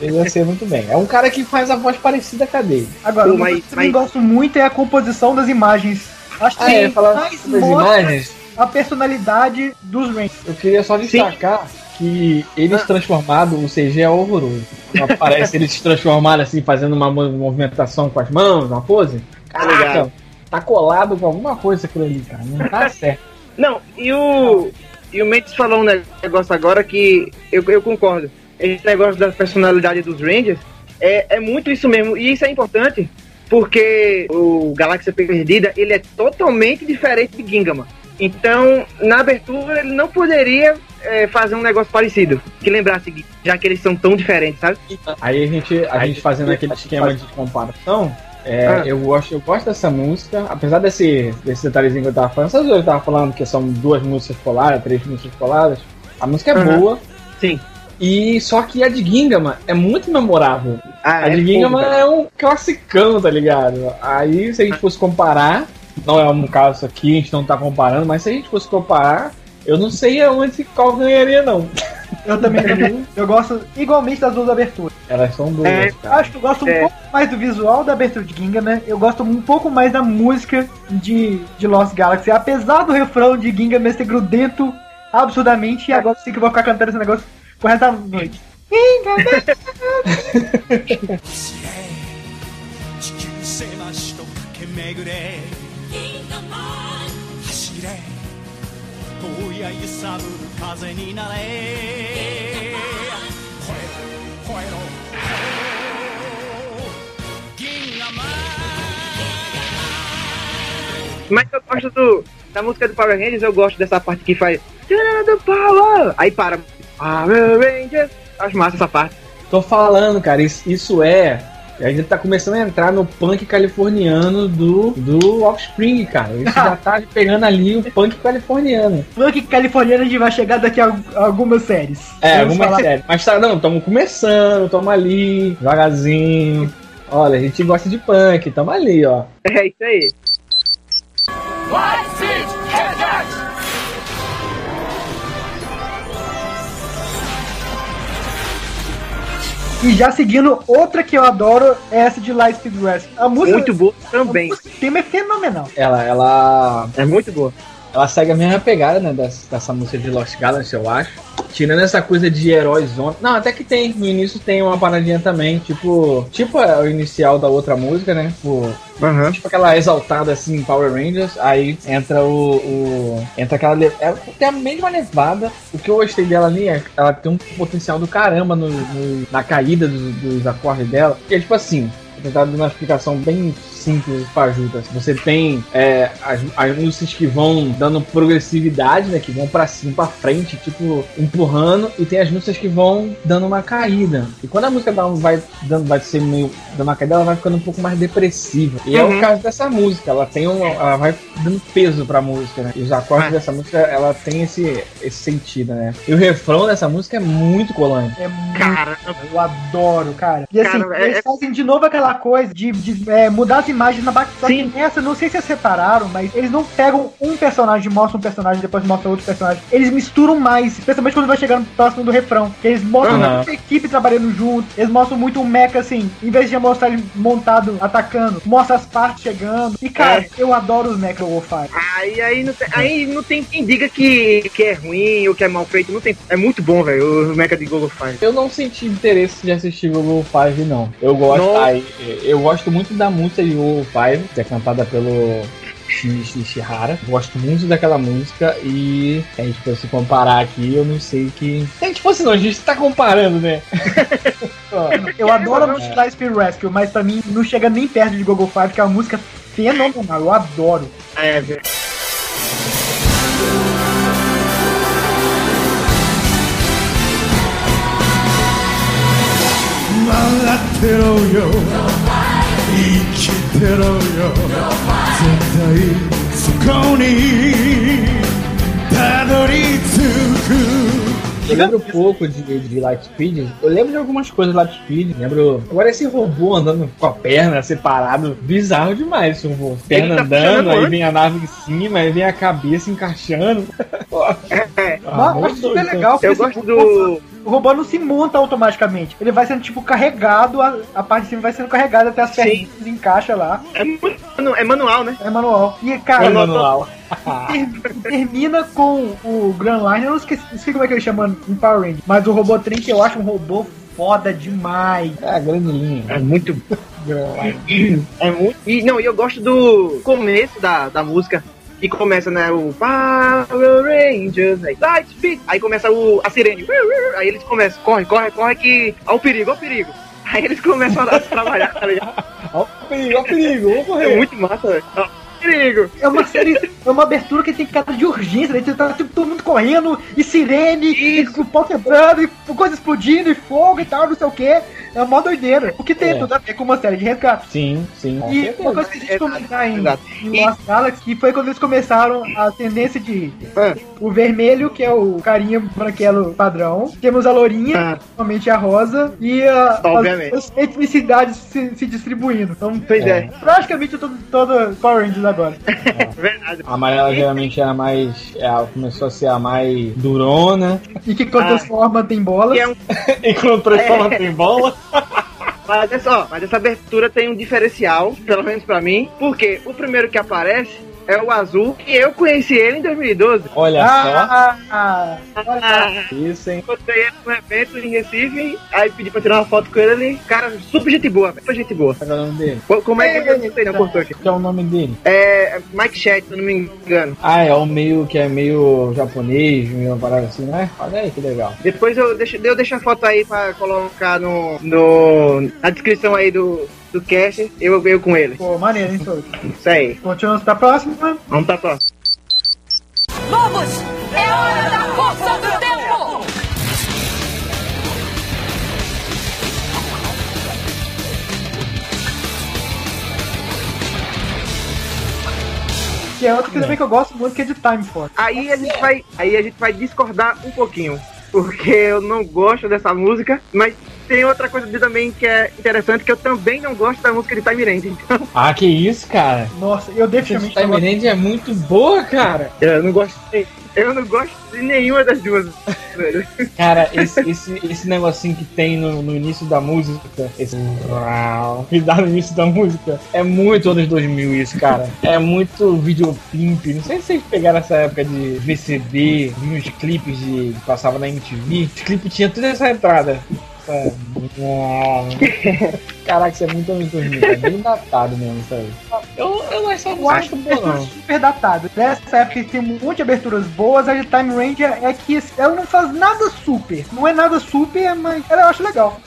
ele ia ser muito bem. É um cara que faz a voz parecida com a dele. Agora, Pô, uma mas- coisa que eu gosto muito é a composição das imagens Acho que Ah, é, falar mais sobre as mostra imagens. a personalidade dos Rangers. Eu queria só destacar que eles transformados, o CG é horroroso. Parece eles se transformaram assim, fazendo uma mo- movimentação com as mãos, uma pose. Caraca, ligado. tá colado com alguma coisa aquilo ali, cara. Não tá certo. Não, e o. E o Mendes falou um negócio agora que eu, eu concordo. Esse negócio da personalidade dos Rangers é, é muito isso mesmo. E isso é importante porque o Galáxia Perdida ele é totalmente diferente de Gingama. Então, na abertura, ele não poderia é, fazer um negócio parecido. Que lembrasse, já que eles são tão diferentes, sabe? Aí a gente, a gente fazendo aquele esquema de comparação, é, Ah. eu, gosto, eu gosto dessa música, apesar desse, desse detalhezinho que eu tava falando, duas eu tava falando que são duas músicas coladas, três músicas coladas, a música é Aham. boa, Sim. E só que a de Gingama é muito memorável. Ah, A de é Gingama é um classicão, tá ligado? Aí se a gente fosse comparar, não é um caso aqui, a gente não tá comparando, mas se a gente fosse comparar, eu não sei aonde qual ganharia, não. Eu também, também. Eu gosto igualmente das duas aberturas. Elas são boas, É, cara. Acho que eu gosto um É. pouco mais do visual da abertura de Gingaman. Eu gosto um pouco mais da música de, de Lost Galaxy. Apesar do refrão de Gingaman ser grudento absurdamente, e agora sim que eu vou ficar cantando esse negócio pro resto da noite. Mas eu gosto do. da música do Power Rangers, eu gosto dessa parte que faz. Do Power! Aí para Acho massa essa parte. Tô falando, cara, isso, isso é. A gente tá começando a entrar no punk californiano do, do Offspring, cara. Isso já tá pegando ali o punk californiano. Funk californiano a gente vai chegar daqui a, algumas séries. É, Vamos algumas falar- séries. Mas tá, não, tamo começando, tamo ali, devagarzinho. Olha, a gente gosta de punk, tamo ali, ó. É isso aí. Light E já seguindo, outra que eu adoro é essa de Lightspeed Rescue. A música, Muito boa também. do tema é fenomenal. Ela, ela, É muito boa. Ela segue a mesma pegada, né, dessa, dessa música de Lost Galaxy, eu acho. Tirando essa coisa de heróis zona. Não, até que tem. No início tem uma paradinha também, tipo. Tipo é, o inicial da outra música, né? Tipo, Aham. tipo aquela exaltada assim, Power Rangers, aí entra o. o- entra aquela. le- É, tem a mesma levada. O que eu gostei dela ali é que ela tem um potencial do caramba no, no- na caída dos, dos acordes dela. Que é tipo assim. Tentar dar uma explicação bem simples e fajuta. Você tem é, as, as músicas que vão dando progressividade, né? Que vão pra cima, pra frente, tipo, empurrando, e tem as músicas que vão dando uma caída. E quando a música dá um- vai dando, vai ser meio dando uma caída, ela vai ficando um pouco mais depressiva. E é Uhum. o caso dessa música. Ela tem um, ela vai dando peso pra música, né? E os acordes Ah. dessa música, ela tem esse, esse sentido, né? E o refrão dessa música é muito colante. É muito Cara, Eu adoro, cara. E assim, Cara, é- eles é- fazem de novo aquela coisa de, de, é, mudar as imagens na batalha. Só Sim. que nessa, não sei se vocês separaram, mas eles não pegam um personagem, mostram um personagem, depois mostram outro personagem. Eles misturam mais, especialmente quando vai chegando próximo do refrão. Que eles mostram Aham. muita equipe trabalhando junto. Eles mostram muito o mecha assim, em vez de mostrar ele montado, atacando, mostra as partes chegando. E cara, É. eu adoro os mecha Wolfire. aí, aí, não tem, aí não tem quem diga que, que é ruim ou que é mal feito. Não tem, é muito bom, velho, o Mecha de Google Fire. Eu não senti interesse de assistir Google Five, não. Eu gosto, Não. aí, eu gosto muito da música de Five, que é cantada pelo Shinichi Shihara. Gosto muito daquela música e se a gente fosse comparar aqui, eu não sei que. Se a gente fosse não, a gente tá comparando, né? Eu adoro a música da Speed Rescue, mas pra mim não chega nem perto de Google Five, que é uma música fenomenal. Eu adoro. É, velho. Eu lembro pouco de, de Lightspeed. Eu lembro de algumas coisas de Lightspeed. Lembro. Agora esse robô andando com a perna separado. Bizarro demais esse robô. Perna tá andando, aí vem a nave em cima, aí vem a cabeça encaixando. Pô, É, ah, Mas muito acho super doido, legal. eu gosto do. O robô não se monta automaticamente. Ele vai sendo, tipo, carregado, a, a parte de cima vai sendo carregada até as Sim. perninhas encaixa lá. É, manu- é manual, né? É manual. E, cara, É manual. ter- termina com o Grand Line. Eu não esqueci, esqueci como é que ele chama em Power Rangers. Mas o robô Trem que eu acho um robô foda demais. É a grande linha. É muito. É muito. E não, e eu gosto do começo da, da música. Que começa, né? O Power Rangers, aí, Light Speed. Aí começa o, a sirene. Aí eles começam, corre, corre, corre, que. Ó o perigo, ó o perigo. Aí eles começam a trabalhar, tá ligado? Ó o perigo, ó o perigo, É correr. muito massa, velho. Perigo. É uma série, é uma abertura que tem cara de urgência, né? Tá tipo, todo mundo correndo, e sirene, e o pau quebrando, e coisa explodindo, e fogo e tal, não sei o que. É uma doideira. O que tem É. tudo a ver com uma série de resgate. Sim, sim. E uma coisa que a gente comentar Exato. em Lost Galaxy, que foi quando eles começaram a tendência de Ah, o vermelho, que é o carinha branquelo padrão. Temos a lourinha, Ah. normalmente a rosa, e a, Obviamente. as, as etnicidades se, se distribuindo. Então, pois é. praticamente todo, todo Power Rangers agora. Verdade. A amarela geralmente era mais. Ela começou a ser a mais durona. E que quando Ah. transforma tem bola. É um E quando transforma tem bola. Mas é só, mas essa abertura tem um diferencial, pelo menos pra mim, porque o primeiro que aparece é o azul, e eu conheci ele em 2012. Olha Ah, ah, Ah, só. Isso, hein? Encontrei ele num evento em Recife, aí pedi pra tirar uma foto com ele, cara, super gente boa, velho, super gente boa. Qual é o nome dele? Co- Como é que eu não sei, não, cortou aqui. Qual é o nome dele? É Mike Chat, se eu não me engano. Ah, é o meio que é meio japonês, meio uma parada assim, né? Olha aí que legal. Depois eu deixo, eu deixo a foto aí pra colocar no, no, na descrição aí do, do cast, eu, eu com ele. pô, maneiro, hein, Souto? Isso aí. Continuamos pra próxima. Vamos pra próxima. Vamos! É hora da força do tempo! Que é outra que também que eu gosto muito, que é de Time Force. Aí a gente vai, aí a gente vai discordar um pouquinho, porque eu não gosto dessa música, mas tem outra coisa de também que é interessante que eu também não gosto da música de Time Ranger. Então, Ah, que isso, cara. Nossa, eu definitivamente Time. Ranger é muito boa, cara. eu não gosto, de- eu não gosto de nenhuma das duas. velho. Cara, esse, esse, esse negocinho que tem no, no início da música, esse que dá no início da música, é muito anos 2000 isso, cara. É muito videoclipe. Não sei se vocês pegaram essa época de VCD, uns clipes de que passava na MTV. Os clipes tinha toda essa entrada. É. Caraca, isso é muito anos 2000, é bem datado mesmo, sabe? Eu, eu não acho Eu acho muito é não. super datado. Nessa época tem um monte de aberturas boas, a de Time Ranger é que ela não faz nada super. Não é nada super, mas ela eu acho legal.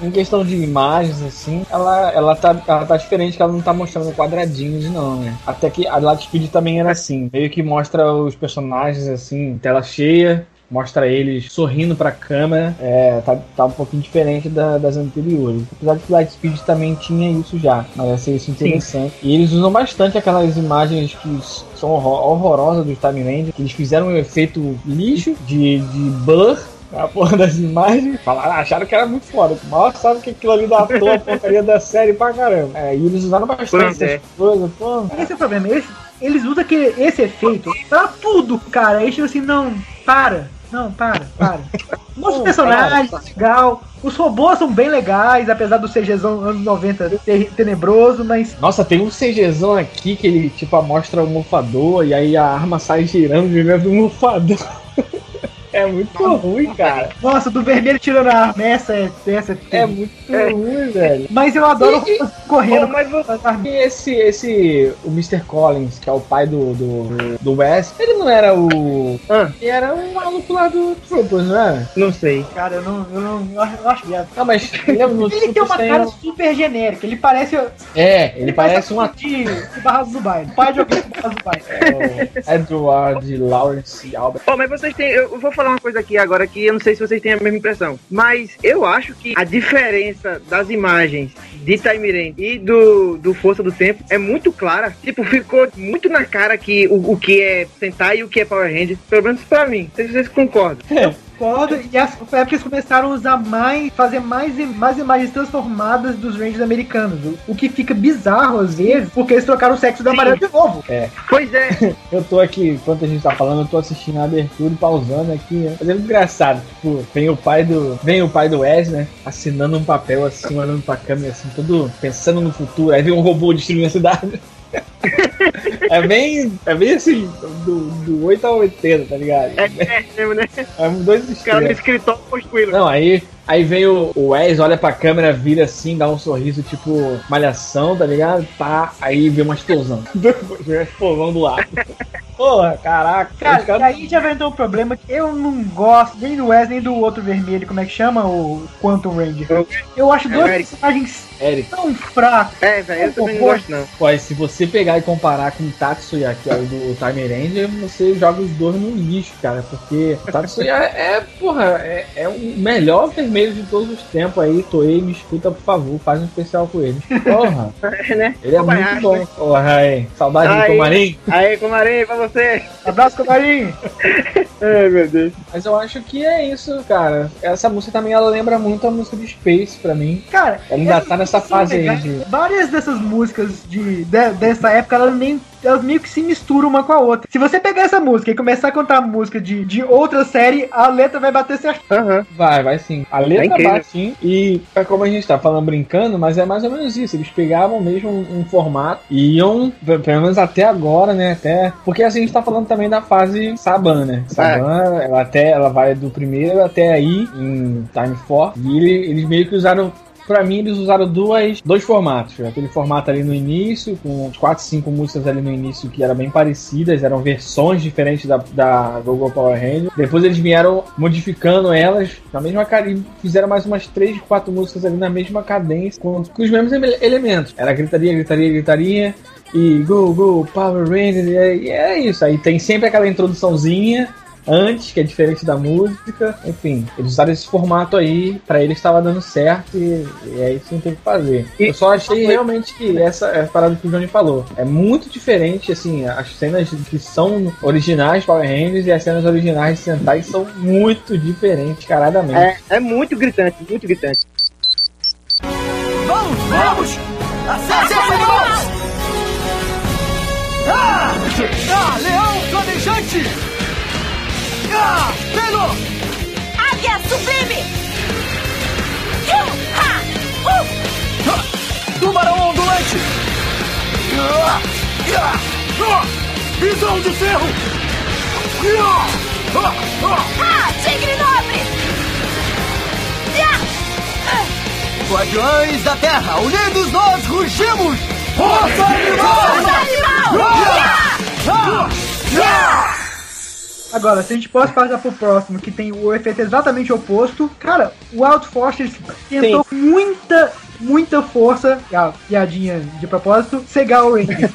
Em questão de imagens, assim, ela, ela, tá, ela tá diferente, que ela não tá mostrando quadradinhos, não, né? Até que a Lightspeed também era assim, meio que mostra os personagens, assim, tela cheia, mostra eles sorrindo pra câmera, é, tá, tá um pouquinho diferente da- das anteriores. Apesar de que Lightspeed também tinha isso já, mas essa é isso interessante. E eles usam bastante aquelas imagens que são horror- horrorosas do Time Ranger, que eles fizeram um efeito lixo de, de blur, a porra das imagens, falaram, acharam que era muito foda. Mal sabe que aquilo ali datou a porcaria da série pra caramba. É, e eles usaram bastante Pois é. essas coisas, pô. Esse é o problema. Eles, eles usam aquele, esse efeito pra tudo, cara. Eles tipo assim, não, para. Não, para, para. Os personagens, legal. Os robôs são bem legais, apesar do CGzão anos 90 ter, tenebroso, mas Nossa, tem um CGzão aqui que ele tipo mostra o mofador e aí a arma sai girando de dentro do mofador. É muito ruim, cara. Nossa, do vermelho tirando a arma, essa é. Essa é, É muito ruim, velho. Mas eu adoro E- correndo. Bom, mas você-. E esse, esse, o Mr. Collins, que é o pai do, do, do Wes, ele não era o. Ah. Ele era o maluco lá do Troopers, não era? Não sei. Cara, eu não, eu não eu acho- viado. Não, mas lembra no Ele tem uma cara um- super genérica. Ele parece. É, ele parece um um ator. de, de Barras do Baile. Pai de alguém de Barras do Baile. É o Edward Lawrence Albert. Ó, mas vocês têm. Eu vou falar uma coisa aqui agora que eu não sei se vocês têm a mesma impressão. Mas eu acho que a diferença das imagens de Time Ranger e do, do Força do Tempo é muito clara. Tipo, ficou muito na cara que o, o que é Sentai e o que é Power Ranger. Pelo menos pra mim. Não sei se vocês concordam. Concordo, e as, foi a época que eles começaram a usar mais, fazer mais, e- mais imagens transformadas dos Rangers americanos. O, o que fica bizarro às vezes, porque eles trocaram o sexo da amarelo de novo. Pois é, Eu tô aqui, enquanto a gente tá falando, eu tô assistindo a abertura e pausando aqui, né? Mas é muito engraçado. Tipo, vem o pai do. Vem o pai do Wes, né? Assinando um papel assim, olhando pra câmera, assim, todo pensando no futuro. Aí vem um robô destruindo a cidade. é bem. É bem assim, do, do 8 ao 80, tá ligado? é, é mesmo, né? É dois caras no extremos. escritório construíram. Não, aí, aí vem o, o Wes, olha pra câmera, vira assim, dá um sorriso tipo malhação, tá ligado? Pá, aí vem uma explosão. vem uma explosão do lado. Porra, caraca. Cara, e aí já vai entrar um problema que eu não gosto nem do Wes nem do outro vermelho, como é que chama? O Quantum Ranger. Eu acho dois Eric. personagens Eric, tão fracos. É, velho, eu também não gosto, não. pô, se você pegar e comparar com o Tatsuya, que é o do Time Ranger, você joga os dois no lixo, cara. Porque o Tatsuya é, porra, é, é o melhor vermelho de todos os tempos aí. Toei, me escuta, por favor, faz um especial com ele. Porra, É, né? ele é muito bom. né? Porra, aí. Saudade do Aí. Tomarim. Aí, Comarim, pra você. Abraço, Comarinho! Ai, meu Deus. Mas eu acho que é isso, cara. Essa música também ela lembra muito a música do Space pra mim. Cara, Ela ainda tá nessa fase aí de- Várias dessas músicas de, de- dessa época, elas, nem, elas meio que se misturam uma com a outra. Se você pegar essa música e começar a cantar a música de, de outra série, a letra vai bater certo. Aham. Vai, vai sim. A letra incrível. bate sim. E é como a gente tá falando brincando, mas é mais ou menos isso. Eles pegavam mesmo um, um formato e iam, pe- pelo menos até agora, né? Até. Porque assim, a gente tá falando também da fase Saban, né? Saban, ela até ela vai do primeiro até aí em Time 4. E ele- eles meio que usaram. Pra mim, eles usaram duas, dois formatos. Aquele formato ali no início, com uns 4, 5 músicas ali no início que eram bem parecidas, eram versões diferentes da, da Google Power Ranger. Depois eles vieram modificando elas na mesma cara fizeram mais umas 3, 4 músicas ali na mesma cadência, com, com os mesmos ele- elementos. Era gritaria, gritaria, gritaria. E Go, Go, Power Ranger, e é, e é isso. Aí tem sempre aquela introduçãozinha antes, que é diferente da música. Enfim, eles usaram esse formato aí, pra eles estava dando certo e, e é isso que tem que fazer. E- Eu só achei realmente que essa é a parada que o Johnny falou. É muito diferente, assim, as cenas que são originais Power Rangers e as cenas originais de Sentai são muito diferentes, caradamente. É, é muito gritante, muito gritante. Vamos, vamos! Acesse esse animal! Ah! Ah, leão flamejante! Ah, pelo! Águia sublime! Ha, uh, Tubarão ondulante! Ah, ah, ah, Visão de ferro! Ah, tigre nobre! Guardiões da Terra, unidos nós rugimos! Força animal! Agora, se a gente pode passar pro próximo, que tem o efeito exatamente oposto, cara, o Wild Force tentou com muita, muita força, ah, piadinha de propósito, cegar o Ranger.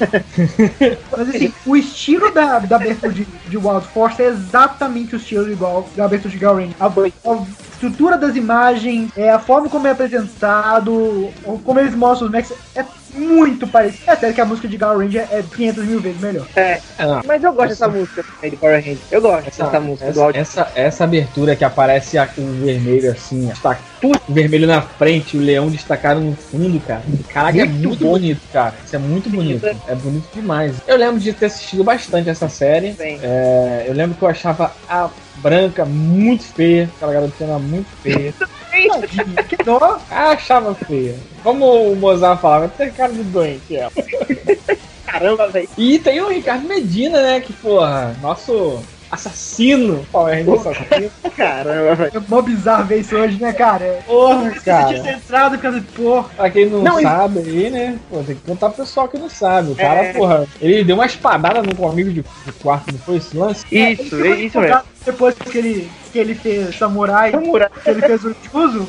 Mas assim, o estilo da, da abertura de, de Wild Force é exatamente o estilo igual da abertura de Gal Ranger. A, a estrutura das imagens, é, a forma como é apresentado, como eles mostram os mechs, é muito parecido. É sério que a música de Gal Ranger é 500 mil vezes melhor. É, É, não. mas eu gosto dessa música também do Power Ranger. Eu gosto dessa música essa, essa, essa abertura que aparece a- o vermelho assim, destaca, o vermelho na frente, o leão destacado no fundo, cara. Caraca, é Muito muito bom. bonito, cara. Isso é muito bonito. É bonito demais. Eu lembro de ter assistido bastante essa série. É, eu lembro que eu achava a branca muito feia, aquela garotinha muito feia. Tadinha, que dó. Ah, achava feia. Como o Mozart falava, tem cara de doente ela. Caramba, velho. E tem o Ricardo Medina, né? Que, porra, nosso assassino, Power Ranger assassino. Caramba, velho. É mó bizarro ver isso hoje, né, cara? Porra, Você cara. tinha centrado por causa de porra. Pra quem não, Não, e- sabe aí, né? Pô, tem que contar pro pessoal que não sabe. O cara, É. porra, ele deu uma espadada no amigo de, de quarto, não foi esse lance? Isso, ficou é isso mesmo. Depois que ele, que ele fez Samurai, Samurai. que ele fez o Juzo,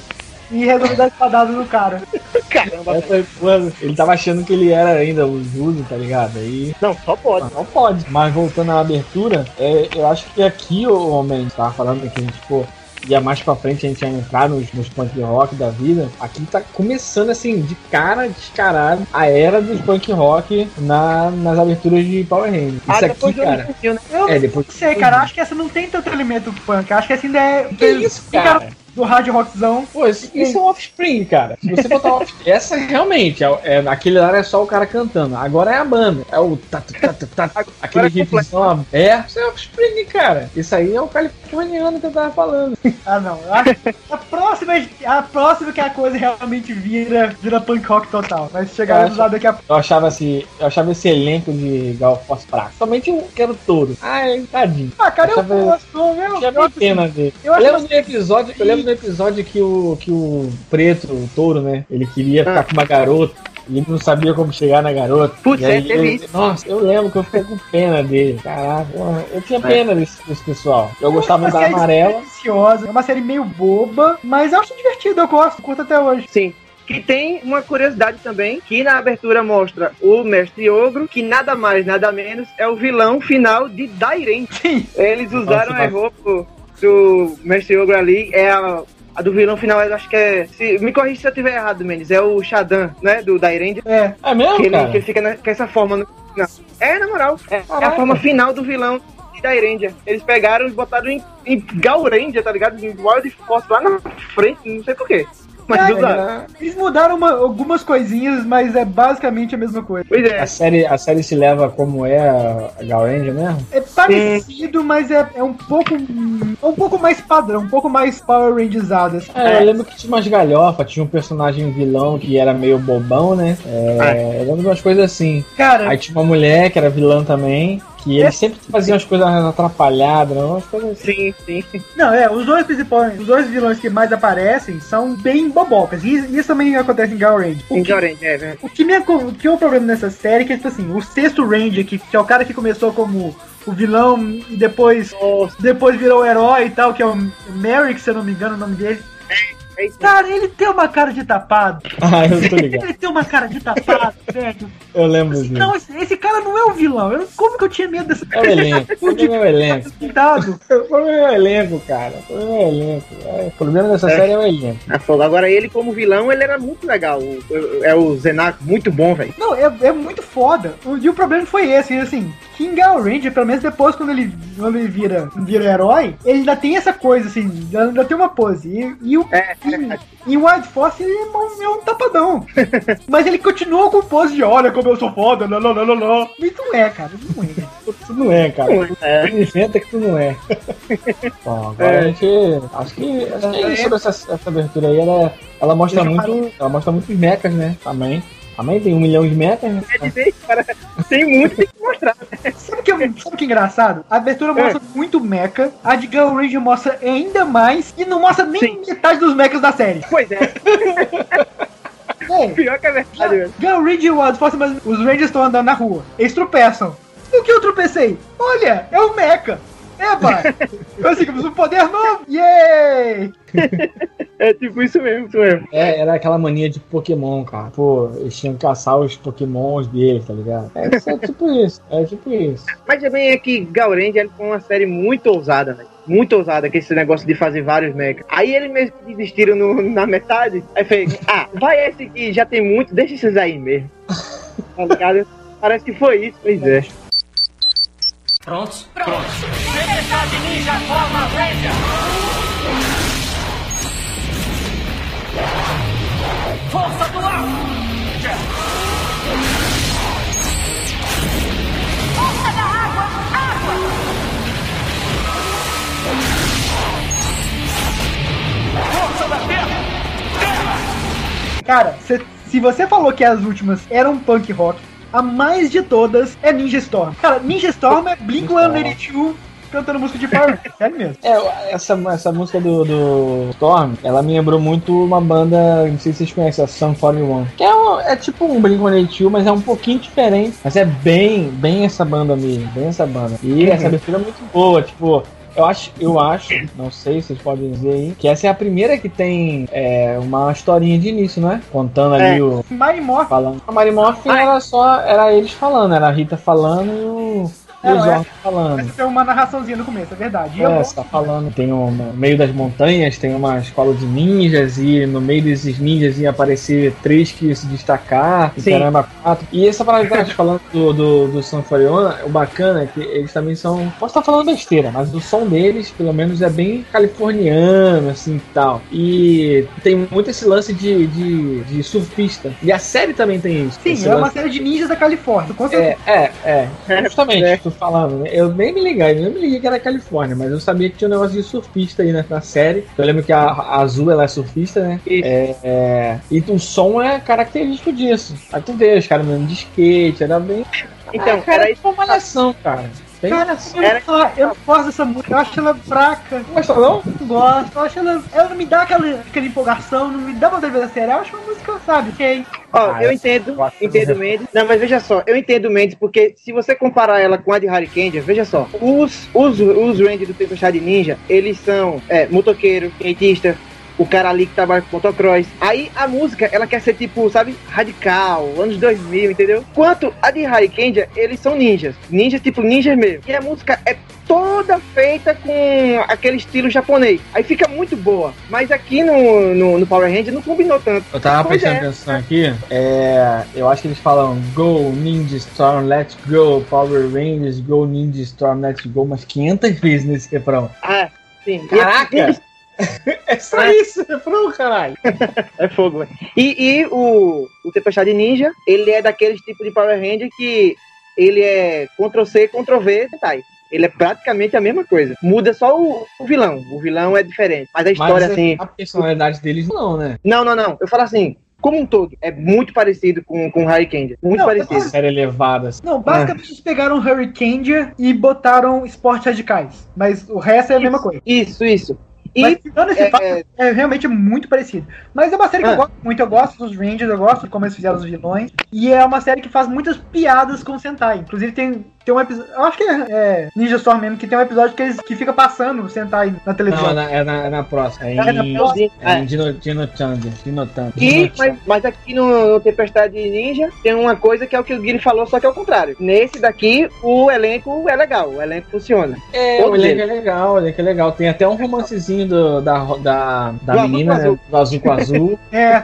e resolveu dar espadada no cara. Caramba, velho. Essa, porra, ele tava achando que ele era ainda o Judo, tá ligado? Aí. Não, só pode. Não pode. Mas voltando à abertura, é, eu acho que aqui, o homem, tava falando que a gente, pô, ia mais pra frente a gente ia entrar nos, nos punk rock da vida, aqui tá começando assim, de cara descarado, a era dos punk rock na, nas aberturas de Power Rangers. Isso Ah, aqui, cara. Onimuseu, né? Eu É, depois não sei, cara. Acho que essa não tem tanto elemento punk. Acho que essa ainda é. Que isso, cara? Do hard rockzão. Pô, isso, isso é um offspring, cara. Se você botar offspring, essa realmente, é, é, aquele lá é só o cara cantando. Agora é a banda. É o tatu, tatu, tatu, aquele é riffzão aberto. Isso é offspring, cara. Isso aí é o californiano que eu tava falando. Ah, não. Eu que a próxima, a próxima que a coisa realmente vira, vira punk rock total. Vai chegar Eu lá daqui a pouco. Eu achava, esse, eu achava esse elenco de Gal Force fraco. Somente o que era o touro. Ai, tadinho. Ah, cara, eu Achava- gosto, meu. Tinha pena dele. Eu Eu, lembro no episódio, eu lembro no episódio que o, que o preto, o touro, né? Ele queria ficar com uma garota. E ele não sabia como chegar na garota. Putz, aí é, teve ele- isso. Nossa, eu lembro que eu fiquei com pena dele. Caraca, eu tinha pena desse, desse pessoal. Eu gostava da amarela. É uma série meio boba, mas eu acho divertido, eu gosto, curto até hoje. Sim. Que tem uma curiosidade também, que na abertura mostra o Mestre Ogro, que nada mais, nada menos é o vilão final de Dairen. Sim. Eles usaram Nossa, a roupa do Mestre Ogro ali, é a, a do vilão final, eu acho que é. Se, me corrija se eu tiver errado, Mendes. É o Shadan, né? Do Dairen. É. É mesmo, Que ele, que ele fica na- com essa forma no final. É, na moral. É, é a forma final do vilão de Dairendia. Eles pegaram e botaram em, em Gaurendia, tá ligado? Em Wild Force lá na frente, não sei porquê. Mas É, usaram. Eles mudaram uma- algumas coisinhas, mas é basicamente a mesma coisa. Pois é. A série, a série se leva como é a a Gal Ranger mesmo? É parecido, mas é, é um pouco é um pouco mais padrão, um pouco mais Power Rangersado. assim. É, eu lembro que tinha umas galhofas, tinha um personagem vilão que era meio bobão, né? É, Eu lembro de umas coisas assim. Cara, Aí tinha uma mulher que era vilã também, que eles sempre faziam as coisas atrapalhadas, né? umas coisas assim. Sim, sim. não, é, os dois principais, os dois vilões que mais aparecem são bem bobocas. E isso também acontece em Gal Range. Em que, Gaurendia, é, né? o que, me, o que é o problema nessa série é que, tipo assim, o sexto Ranger, que, que é o cara que começou como o vilão e depois, depois virou o herói e tal, que é o Merrick, se eu não me engano o nome dele. É isso. Cara, ele tem uma cara de tapado. Ah, eu tô ligado. Ele tem uma cara de tapado, velho. Eu lembro disso. Não, esse, esse cara não é o vilão. Eu, como que eu tinha medo desse É o elenco. O problema é o elenco. O problema é o elenco, cara. O problema é o elenco. É, o problema dessa série é o elenco. A fogo. Agora ele, como vilão, ele era muito legal. É o Zenaco, muito bom, velho. Não, é, é muito foda. O- E o problema foi esse, assim, Gal Ranger, pelo menos depois quando ele, quando ele vira, vira herói, ele ainda tem essa coisa, assim, ainda tem uma pose. E, e o É, e, e o Wild Force ele é um, é um tapadão. Mas ele continua com pose de olha como eu sou foda, lá, lá, lá, lá, lá. Mas não é, cara, não é. Tu não é, cara. É. Tu inventa que tu não é. Bom, agora a gente. Acho que, acho que é isso sobre essa, essa abertura aí. Ela, ela mostra muito. Ela mostra muitos mechas, né? Também. Também tem um milhão de mechas, né? Quer dizer, cara, tem muito tem que mostrar. Sabe o que, é- sabe o que é engraçado? A abertura É. mostra muito mecha, a de Gal Ranger mostra ainda mais, e não mostra nem Sim. metade dos mechas da série. Pois é, É. pior que é verdade. Gal Ranger e Wild Force, mas os Rangers estão andando na rua. Eles tropeçam. O que eu tropecei? Olha, é o Mecha. Eba! Conseguimos um poder novo! Yay! É tipo isso mesmo, isso mesmo. É, era aquela mania de Pokémon, cara. Pô, eles tinham que caçar os Pokémons deles, tá ligado? É, é tipo isso. É tipo isso. Mas também é que Gaurendia foi uma série muito ousada, velho. Muito ousada, que esse negócio de fazer vários mechas. Aí eles mesmo desistiram no- na metade. Aí fez, ah, vai esse aqui, já tem muito, deixa esses aí mesmo. Tá ligado? Parece que foi isso, pois é. Prontos? Prontos. Tempestade Ninja forma Ranger. Força do ar. Força da água. Água. Força da terra. Terra. Cara, cê- se você falou que as últimas eram punk rock, a mais de todas é Ninja Storm. Cara, Ninja Storm é Blink-182 cantando música de Power sério mesmo. É, essa, essa música do, do Storm, ela me lembrou muito uma banda, não sei se vocês conhecem, a Sun 41. Que é, um- é tipo um Blink-182, mas é um pouquinho diferente. Mas é bem, bem essa banda mesmo, bem essa banda. E essa abertura é muito boa, tipo... Eu acho, eu acho, não sei se vocês podem dizer aí, que essa é a primeira que tem é, uma historinha de início, né? Contando ali É. o. Morphin Falando. A Mary Morphin era só. Era eles falando, era a Rita falando e o. É, o não, Zord falando. Essa tem uma narraçãozinha no começo, é verdade. E É, você tá falando, tem um, no meio das montanhas, tem uma escola de ninjas, e no meio desses ninjas ia aparecer três que iam se destacar, e caramba, quatro. E essa parada que falando do, do, do Sanforiona, o bacana é que eles também são. Posso estar falando besteira, mas o som deles, pelo menos, é bem californiano, assim e tal. E tem muito esse lance de, de, de surfista. E a série também tem isso. Sim, é uma série de ninjas da Califórnia, com certeza. é, é, é. Justamente, É. falando, né? Eu nem me liguei, eu nem me liguei que era Califórnia, mas eu sabia que tinha um negócio de surfista aí na, na série. Eu lembro que a, a Azul ela é surfista, né? Isso. É, é, e o som é característico disso. Aí tu vê, os caras andando de skate, era bem. Então, ah, cara, era isso. Uma malhação, cara. Bem Cara, eu, não, fa- eu não gosto dessa música, eu acho ela fraca. Não gostou, não? Não gosto, eu acho ela. Ela não me dá aquela, aquela empolgação, não me dá ver a série. Eu acho uma música, sabe? Ok. Ó, Ah, eu entendo, entendo Mendes. Não, mas veja só, eu entendo o Mendes porque se você comparar ela com a de Harry Candia, veja só, os, os, os Rangers do Tempestade Ninja, eles são é, motoqueiro, skatista, o cara ali que trabalha com motocross. Aí a música, ela quer ser tipo, sabe, radical, anos 2000, entendeu? Quanto a de Harry Candia, eles são ninjas. Ninjas tipo ninjas mesmo. E a música é toda feita com aquele estilo japonês. Aí fica muito boa. Mas aqui no, no, no Power Ranger não combinou tanto. Eu tava Pois prestando é. atenção aqui, é, eu acho que eles falam Go Ninja Storm, Let's Go, Power Rangers, Go Ninja Storm, Let's Go, umas 500 vezes nesse refrão. Ah, sim. E Caraca! É só isso, refrão, caralho. É fogo, velho. E, e o, o Tempestade Ninja, ele é daqueles tipos de Power Ranger que ele é Ctrl-C, Ctrl-V, tá aí. Ele é praticamente a mesma coisa. Muda só o, o vilão. O vilão é diferente. Mas a história, Mas assim. a personalidade deles não, né? Não, não, não. Eu falo assim, como um todo, é muito parecido com, com Harry Candy. Muito Não, parecido. Série elevada. assim. Não, basicamente eles pegaram Hurricane e botaram esportes radicais. Mas o resto é a mesma coisa. Isso, isso. E Mas tirando esse é, fato, é, é realmente muito parecido. Mas é uma série que Ah. eu gosto muito. Eu gosto dos Rangers, eu gosto de como eles fizeram os vilões. E é uma série que faz muitas piadas com o Sentai. Inclusive tem, tem um episódio. Eu acho que é, é Ninja Storm mesmo, que tem um episódio que, eles, que fica passando o Sentai na televisão. Não, é na- é na, é na próxima. É É na em, próxima. é é. em Dino, Dino Thunder. Dino Thunder. E, mas, mas aqui no, no Tempestade Ninja tem uma coisa que é o que o Guilherme falou, só que é o contrário. Nesse daqui, o elenco é legal, o elenco funciona. É, o elenco é legal, o elenco é legal. Tem até um romancezinho do, da, da, da Do menina, né? azul. Do azul com azul. É,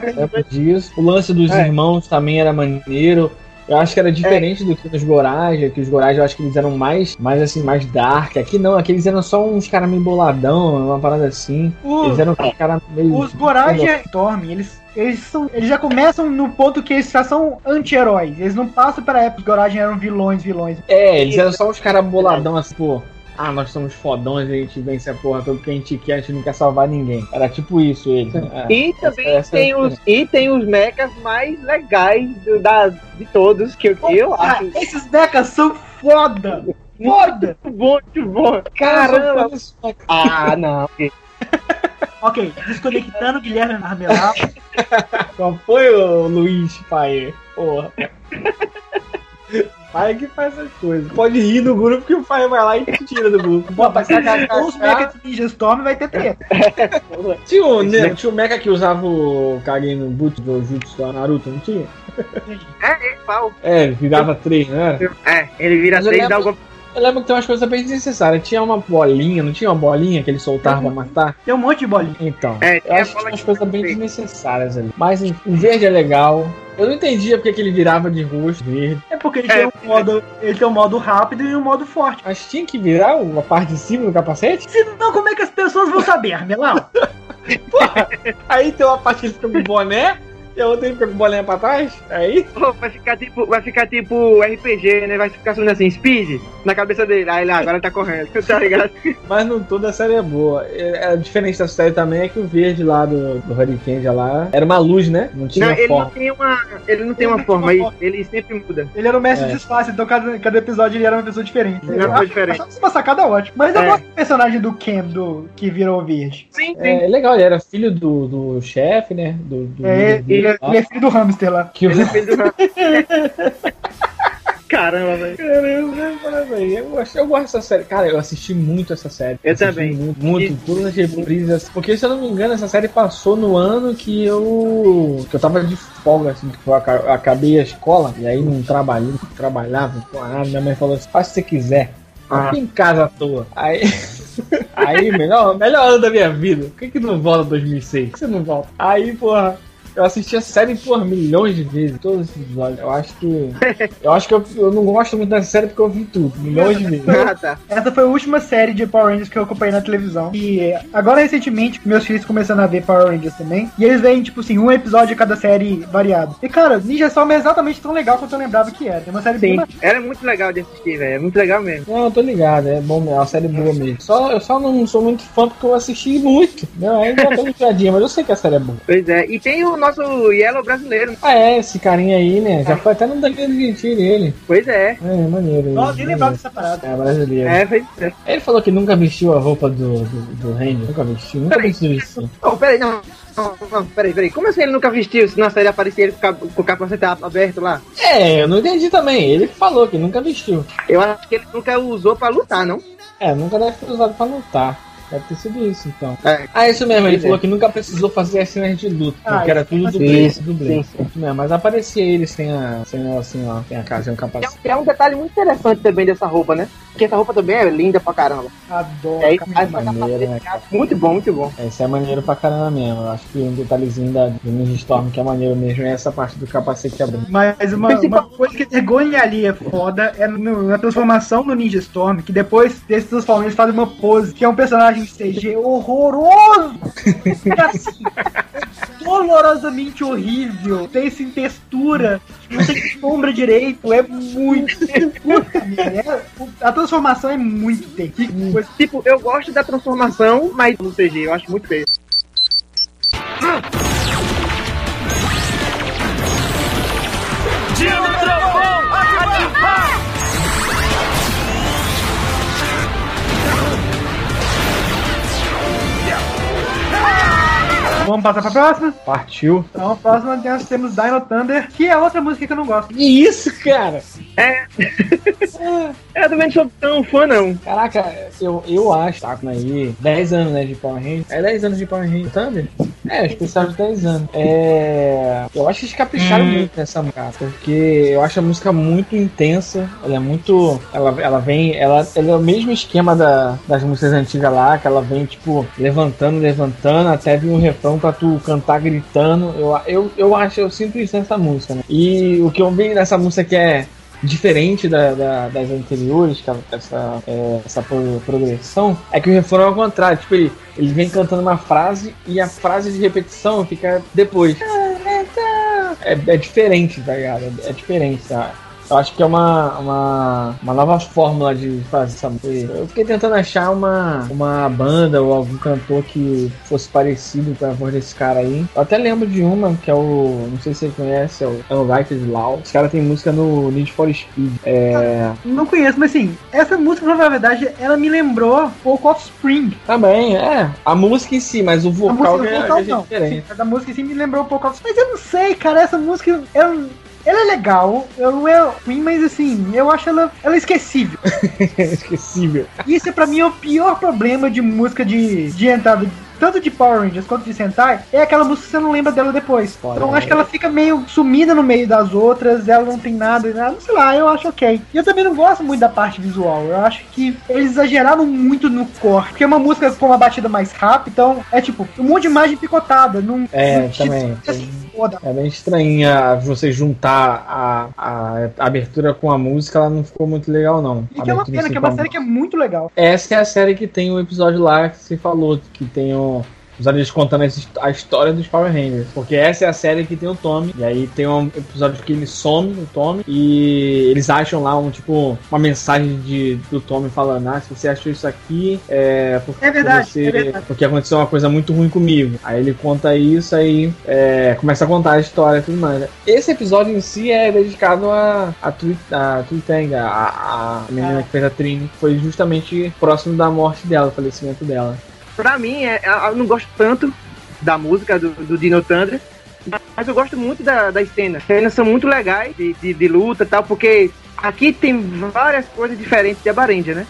disso. O lance dos É. irmãos também era maneiro. Eu acho que era diferente do que nos Goraja, que os Goraja eu acho que eles eram mais, mais assim, mais dark. Aqui não, aqui eles eram só uns caras meio boladão, uma parada assim. o- Eles eram uns caras meio. os Goraja Storm, eles, eles, são, eles já começam no ponto que eles já são anti-heróis. Eles não passam para a época. Os Goraja eram vilões, vilões. É, eles eram só uns caras boladão assim, pô. Ah, nós somos fodões, a gente vence a porra toda porque a gente quer, a gente não quer salvar ninguém. Era tipo isso eles. né? É. E também essa é tem, os, e tem os mechas mais legais do- da, de todos, que eu, eu Ah, acho esses decas são foda! Foda! muito bom, muito bom. Caramba! Ah, não. Ok, desconectando Guilherme Marmelau. Qual foi o Luiz Pai? Porra. Pai que faz essas coisas. Pode rir do grupo que o pai vai lá e te tira do grupo. Bota Os Mecha de Ninja Storm vai ter treta. Tinha o, né, tinha o Mecha que usava o Kage no boot do Jutsu do Naruto, não tinha? É, é, pau. É, ele virava três, não era? É, ele vira três e dá o golpe. Eu lembro que tem umas coisas bem desnecessárias. Tinha uma bolinha, não tinha uma bolinha que ele soltava pra matar? Tem um monte de bolinha. Então, É, eu acho que tinha umas coisas bem desnecessárias ali. Mas enfim, o verde é legal. Eu não entendia porque que ele virava de rosto verde. É porque ele, É, tem um modo, ele tem um modo rápido e um modo forte. Mas tinha que virar uma parte de cima do capacete? Senão, como é que as pessoas vão saber, Armelau? Aí tem uma parte que ele fica com boné e a outra ele fica com bolinha pra trás. Aí Pô, vai ficar tipo, vai ficar tipo RPG, né? Vai ficar subindo assim, speed na cabeça dele. Aí ele, ah, agora ele tá correndo, tá ligado? Mas não toda a série é boa. É, a diferença da série também é que o verde lá do, do Hurricane lá era uma luz, né? Não tinha Não, ele não tem uma, ele não tem uma forma aí, ele sempre muda. Ele era o mestre É. de disfarce, então cada, cada episódio ele era uma pessoa diferente. Ele era uma pessoa diferente. Achava isso uma sacada ótima. Mas eu É. gosto do personagem do Cam, do, que virou verde. Sim, sim. É legal, ele era filho do, do chefe, né? Do, do É, líder ele, é- ele é filho do hamster lá. Que Ele é filho do Caramba, velho. Caramba, parabéns. Eu gosto, eu gosto dessa série. Cara, eu assisti muito essa série. Eu Assisti também. Muito, muito. E- Todas as reprises. Porque, se eu não me engano, essa série passou no ano que eu. que eu tava de folga, assim, que eu aca- eu acabei a escola. E aí não trabalhei, não trabalhava. Pô, ah, minha mãe falou assim: faz o que você quiser. Ah. Fica em casa à toa. Aí. Aí, melhor, melhor ano da minha vida. Por que, que não volta 2006? Por que você não volta? Aí, porra. Eu assisti a série por milhões de vezes, todos os episódios. Eu acho que. Eu acho que eu, eu não gosto muito dessa série porque eu vi tudo, milhões de vezes. Ah, tá. Essa foi a última série de Power Rangers que eu acompanhei na televisão. E agora, recentemente, meus filhos começaram a ver Power Rangers também. E eles veem, tipo assim, um episódio de cada série variado. E, cara, Ninja Storm é exatamente tão legal quanto eu lembrava que era. É uma série Sim. bem Era muito legal de assistir, velho. É muito legal mesmo. Não, eu tô ligado, é bom, é uma série boa mesmo. Só, eu só não sou muito fã porque eu assisti muito. Não, ainda tô ligadinha, mas eu sei que a série é boa. Pois é. E tem o nosso Yellow brasileiro. Ah, é, esse carinha aí, né? Já foi até no Danilo Gentili ele. Pois é. É, maneiro. Nossa, ele. nem lembrava dessa parada. É, brasileiro. É, pois é. Ele falou que nunca vestiu a roupa do, do, do Ranger. Nunca vestiu, nunca Peraí. vestiu isso. Oh, peraí, não. Não, não, peraí, peraí. Como assim ele nunca vestiu? Se na série aparecia ele com o cap- com o capacete aberto lá? É, eu não entendi também. Ele falou que nunca vestiu. Eu acho que ele nunca usou pra lutar, não? É, nunca deve ter usado pra lutar. Deve ter sido isso, então. É. Ah, isso mesmo, ele é. falou que nunca precisou fazer as cenas de luta, Ah, porque era isso tudo faz dublê, isso, dublê. Isso mesmo, mas aparecia ele sem a, sem a, assim, ó, sem a casa, sem o É, capacete. é um detalhe muito interessante também dessa roupa, né? Porque essa roupa também é linda pra caramba. Adoro. É, cara. faz essa maneiro, né, Muito bom, muito bom. Esse é maneiro pra caramba mesmo. Eu acho que um detalhezinho da, do Ninja Storm que é maneiro mesmo é essa parte do capacete abrindo. Mas uma, uma coisa que vergonha ali é foda é no- na transformação no Ninja Storm, que depois desse transformar eles fazem uma pose, que é um personagem CG horroroso! É assim, é dolorosamente horrível, tem sem textura, não tem sombra direito, é muito. Puta é- a transformação é muito terrível. Tipo, eu gosto da transformação, mas no CG, eu acho muito feio. Dia do trovão, ativar! Vamos passar pra próxima? Partiu. Então, a próxima nós temos Dino Thunder, que é outra música que eu não gosto. Que isso, cara? Eu também não sou tão fã, não. Caraca, eu, eu acho, tá aí, 10 anos, né, de Power Rangers. É 10 anos de Power Rangers Thunder? É, especial de 10 anos. É. Eu acho que eles capricharam muito nessa música, porque eu acho a música muito intensa. Ela é muito. Ela, ela vem. Ela, ela é o mesmo esquema da, das músicas antigas lá, que ela vem, tipo, levantando, levantando, até vir um refrão pra tu cantar gritando. Eu, eu, eu acho, eu sinto isso nessa música, né? E o que eu vi nessa música que é diferente da, da- das anteriores, que ela- essa, é, essa pro- progressão, é que o refrão é ao contrário. Tipo, ele, ele vem cantando uma frase e a frase de repetição fica depois. É, é diferente, tá ligado? É, é diferente, tá? Eu acho que é uma, uma, uma nova fórmula de fazer essa música. Eu fiquei tentando achar uma, uma banda ou algum cantor que fosse parecido com a voz desse cara aí. Eu até lembro de uma, que é o. Não sei se você conhece, é o Unrighted Law. Esse cara tem música no Need for Speed. É. Não conheço, mas assim, essa música, na verdade, ela me lembrou um pouco Offspring. Também, é. A música em si, mas o A vocal, música é, vocal é não. diferente. Sim, a música sim me lembrou um pouco Offspring. Mas eu não sei, cara, essa música. Eu, ela é legal, ela não é ruim, mas assim, eu acho ela, ela esquecível. Esquecível. Isso pra mim é o pior problema de música de, de entrada, tanto de Power Rangers quanto de Sentai, é aquela música que você não lembra dela depois. Então acho que ela fica meio sumida no meio das outras, ela não tem nada, nada, sei lá, eu acho ok. E eu também não gosto muito da parte visual, eu acho que eles exageraram muito no corte, porque é uma música com uma batida mais rápida, então é tipo, um monte de imagem picotada, não, É, não também. Foda. É bem estranha você juntar a, a, a abertura com a música, ela não ficou muito legal, não. E que é uma pena, que é uma série que é muito legal. Essa é a série que tem o episódio lá que você falou, que tem o. Os aliens contando a história dos Power Rangers. Porque essa é a série que tem o Tommy. E aí tem um episódio que ele some, o Tommy. E eles acham lá um tipo uma mensagem de, do Tommy falando: Ah, se você achou isso aqui, é porque É verdade, você- é verdade. porque aconteceu uma coisa muito ruim comigo. Aí ele conta isso, aí é, começa a contar a história e tudo mais. Esse episódio em si é dedicado a, a, Tui- a a, a menina que fez a Trini. Foi justamente próximo da morte dela, falecimento dela. Pra mim, é, eu não gosto tanto da música do, do Dino Thunder, mas eu gosto muito da, das cenas. As cenas são muito legais de, de, de luta e tal, porque aqui tem várias coisas diferentes de Abarendia, né?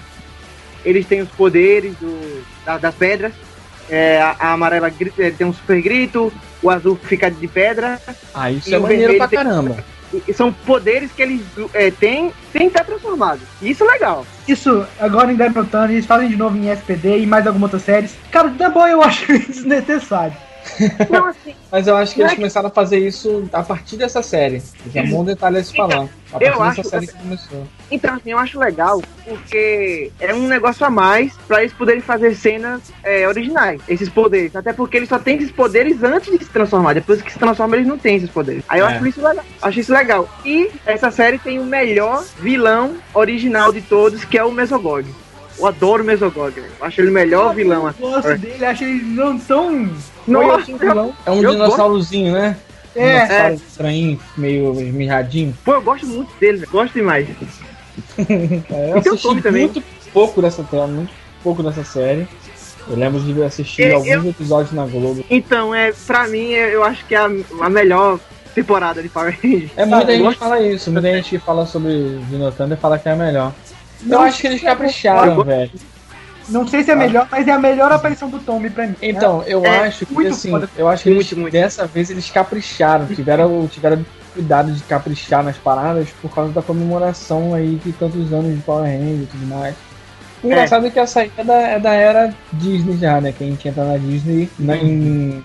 Eles têm os poderes do, da- das pedras. É, a, a amarela gri- é, tem um super grito, o azul fica de pedra. Ah, isso é maneiro pra tem- caramba. E são poderes que eles é, têm sem estar transformados. Isso é legal. Isso, agora em Derrotando, eles fazem de novo em SPD e mais algumas outras séries. Cara, The Boy eu acho desnecessário. Não, assim, Mas eu acho que eles é que- começaram a fazer isso a partir dessa série. Que é um bom detalhe a se falar. A partir eu dessa acho série que- que começou. Então, assim, eu acho legal porque é um negócio a mais pra eles poderem fazer cenas é, originais, esses poderes. Até porque eles só têm esses poderes antes de se transformar. Depois que se transforma, eles não têm esses poderes. Aí eu É. acho isso legal. Acho isso legal. E essa série tem o melhor vilão original de todos, que é o Mesogog. Eu adoro o Mesogog. Eu acho ele o melhor vilão. assim. Eu gosto dele, acho ele não tão. Nossa, vilão. É um Eu dinossaurozinho, né? É, Dinossauro estranho, meio esmirradinho. Pô, eu gosto muito dele, velho. Gosto demais. É, eu assisti Tommy também. muito pouco dessa tela, muito pouco dessa série. Eu lembro de assistir Eu- alguns episódios na Globo. Então, é, pra mim, é- eu acho que é a, a melhor temporada de Power Rangers. É, muita gente Gosto- fala isso, muita gente que fala sobre Dino Thunder fala que é a melhor. Eu Não acho que eles é capricharam, velho. Não sei se é melhor, mas é a melhor aparição do Tommy pra mim. Então, eu É, acho que assim, foda. eu acho que eles, Muito, muito. dessa vez eles capricharam, tiveram, tiveram cuidado de caprichar nas paradas por causa da comemoração aí de tantos anos de Power Rangers e tudo mais. O engraçado é que essa aí é da, é da era Disney já, né? Que a gente entra na Disney na, em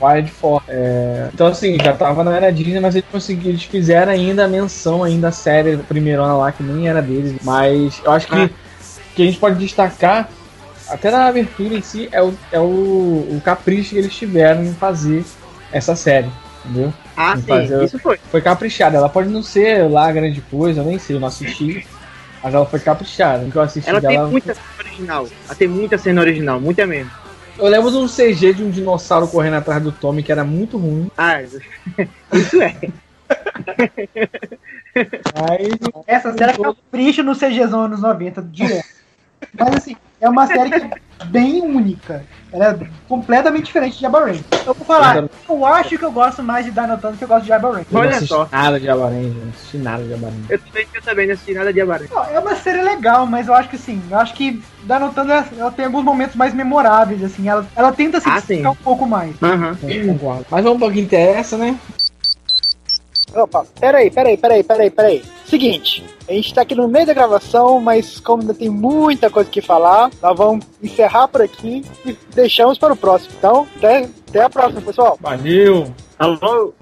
Wild Force. É, então assim, já tava na era Disney, mas eles conseguiram, eles fizeram ainda a menção ainda a série primeirona lá, que nem era deles. Mas eu acho que, Ah. que a gente pode destacar até na abertura em si, é o, é o, o capricho que eles tiveram em fazer essa série, entendeu? Ah, Vou sim, fazer- isso foi. Foi caprichada. Ela pode não ser lá grande coisa, eu nem sei, eu não assisti. Mas ela foi caprichada. Que eu assisti Ela tem dela. muita cena original. Ela tem muita cena original, muita mesmo. Eu lembro de um CG de um dinossauro correndo atrás do Tommy que era muito ruim. Ah, isso é. Mas Essa série é capricha no CGzão anos 90, direto. Mas assim, é uma série que é bem única. Ela é completamente diferente de Jabba Range. Eu vou falar, eu acho que eu gosto mais de Dinotan do que eu gosto de não Olha só. nada de Avalanche, não assisti nada de Avalanche. Eu também, eu também não assisti nada de Abaré. Não, É uma série legal, mas eu acho que sim, eu acho que Dinotan ela, ela tem alguns momentos mais memoráveis, assim, ela, ela tenta se Ah, destacar um pouco mais. Aham. Eu concordo. Mas vamos para o que interessa, né? Opa, peraí, peraí, peraí, peraí, peraí. Seguinte, a gente tá aqui no meio da gravação, mas como ainda tem muita coisa que falar, nós vamos encerrar por aqui e deixamos para o próximo. Então, até, até a próxima, pessoal. Valeu! Alô!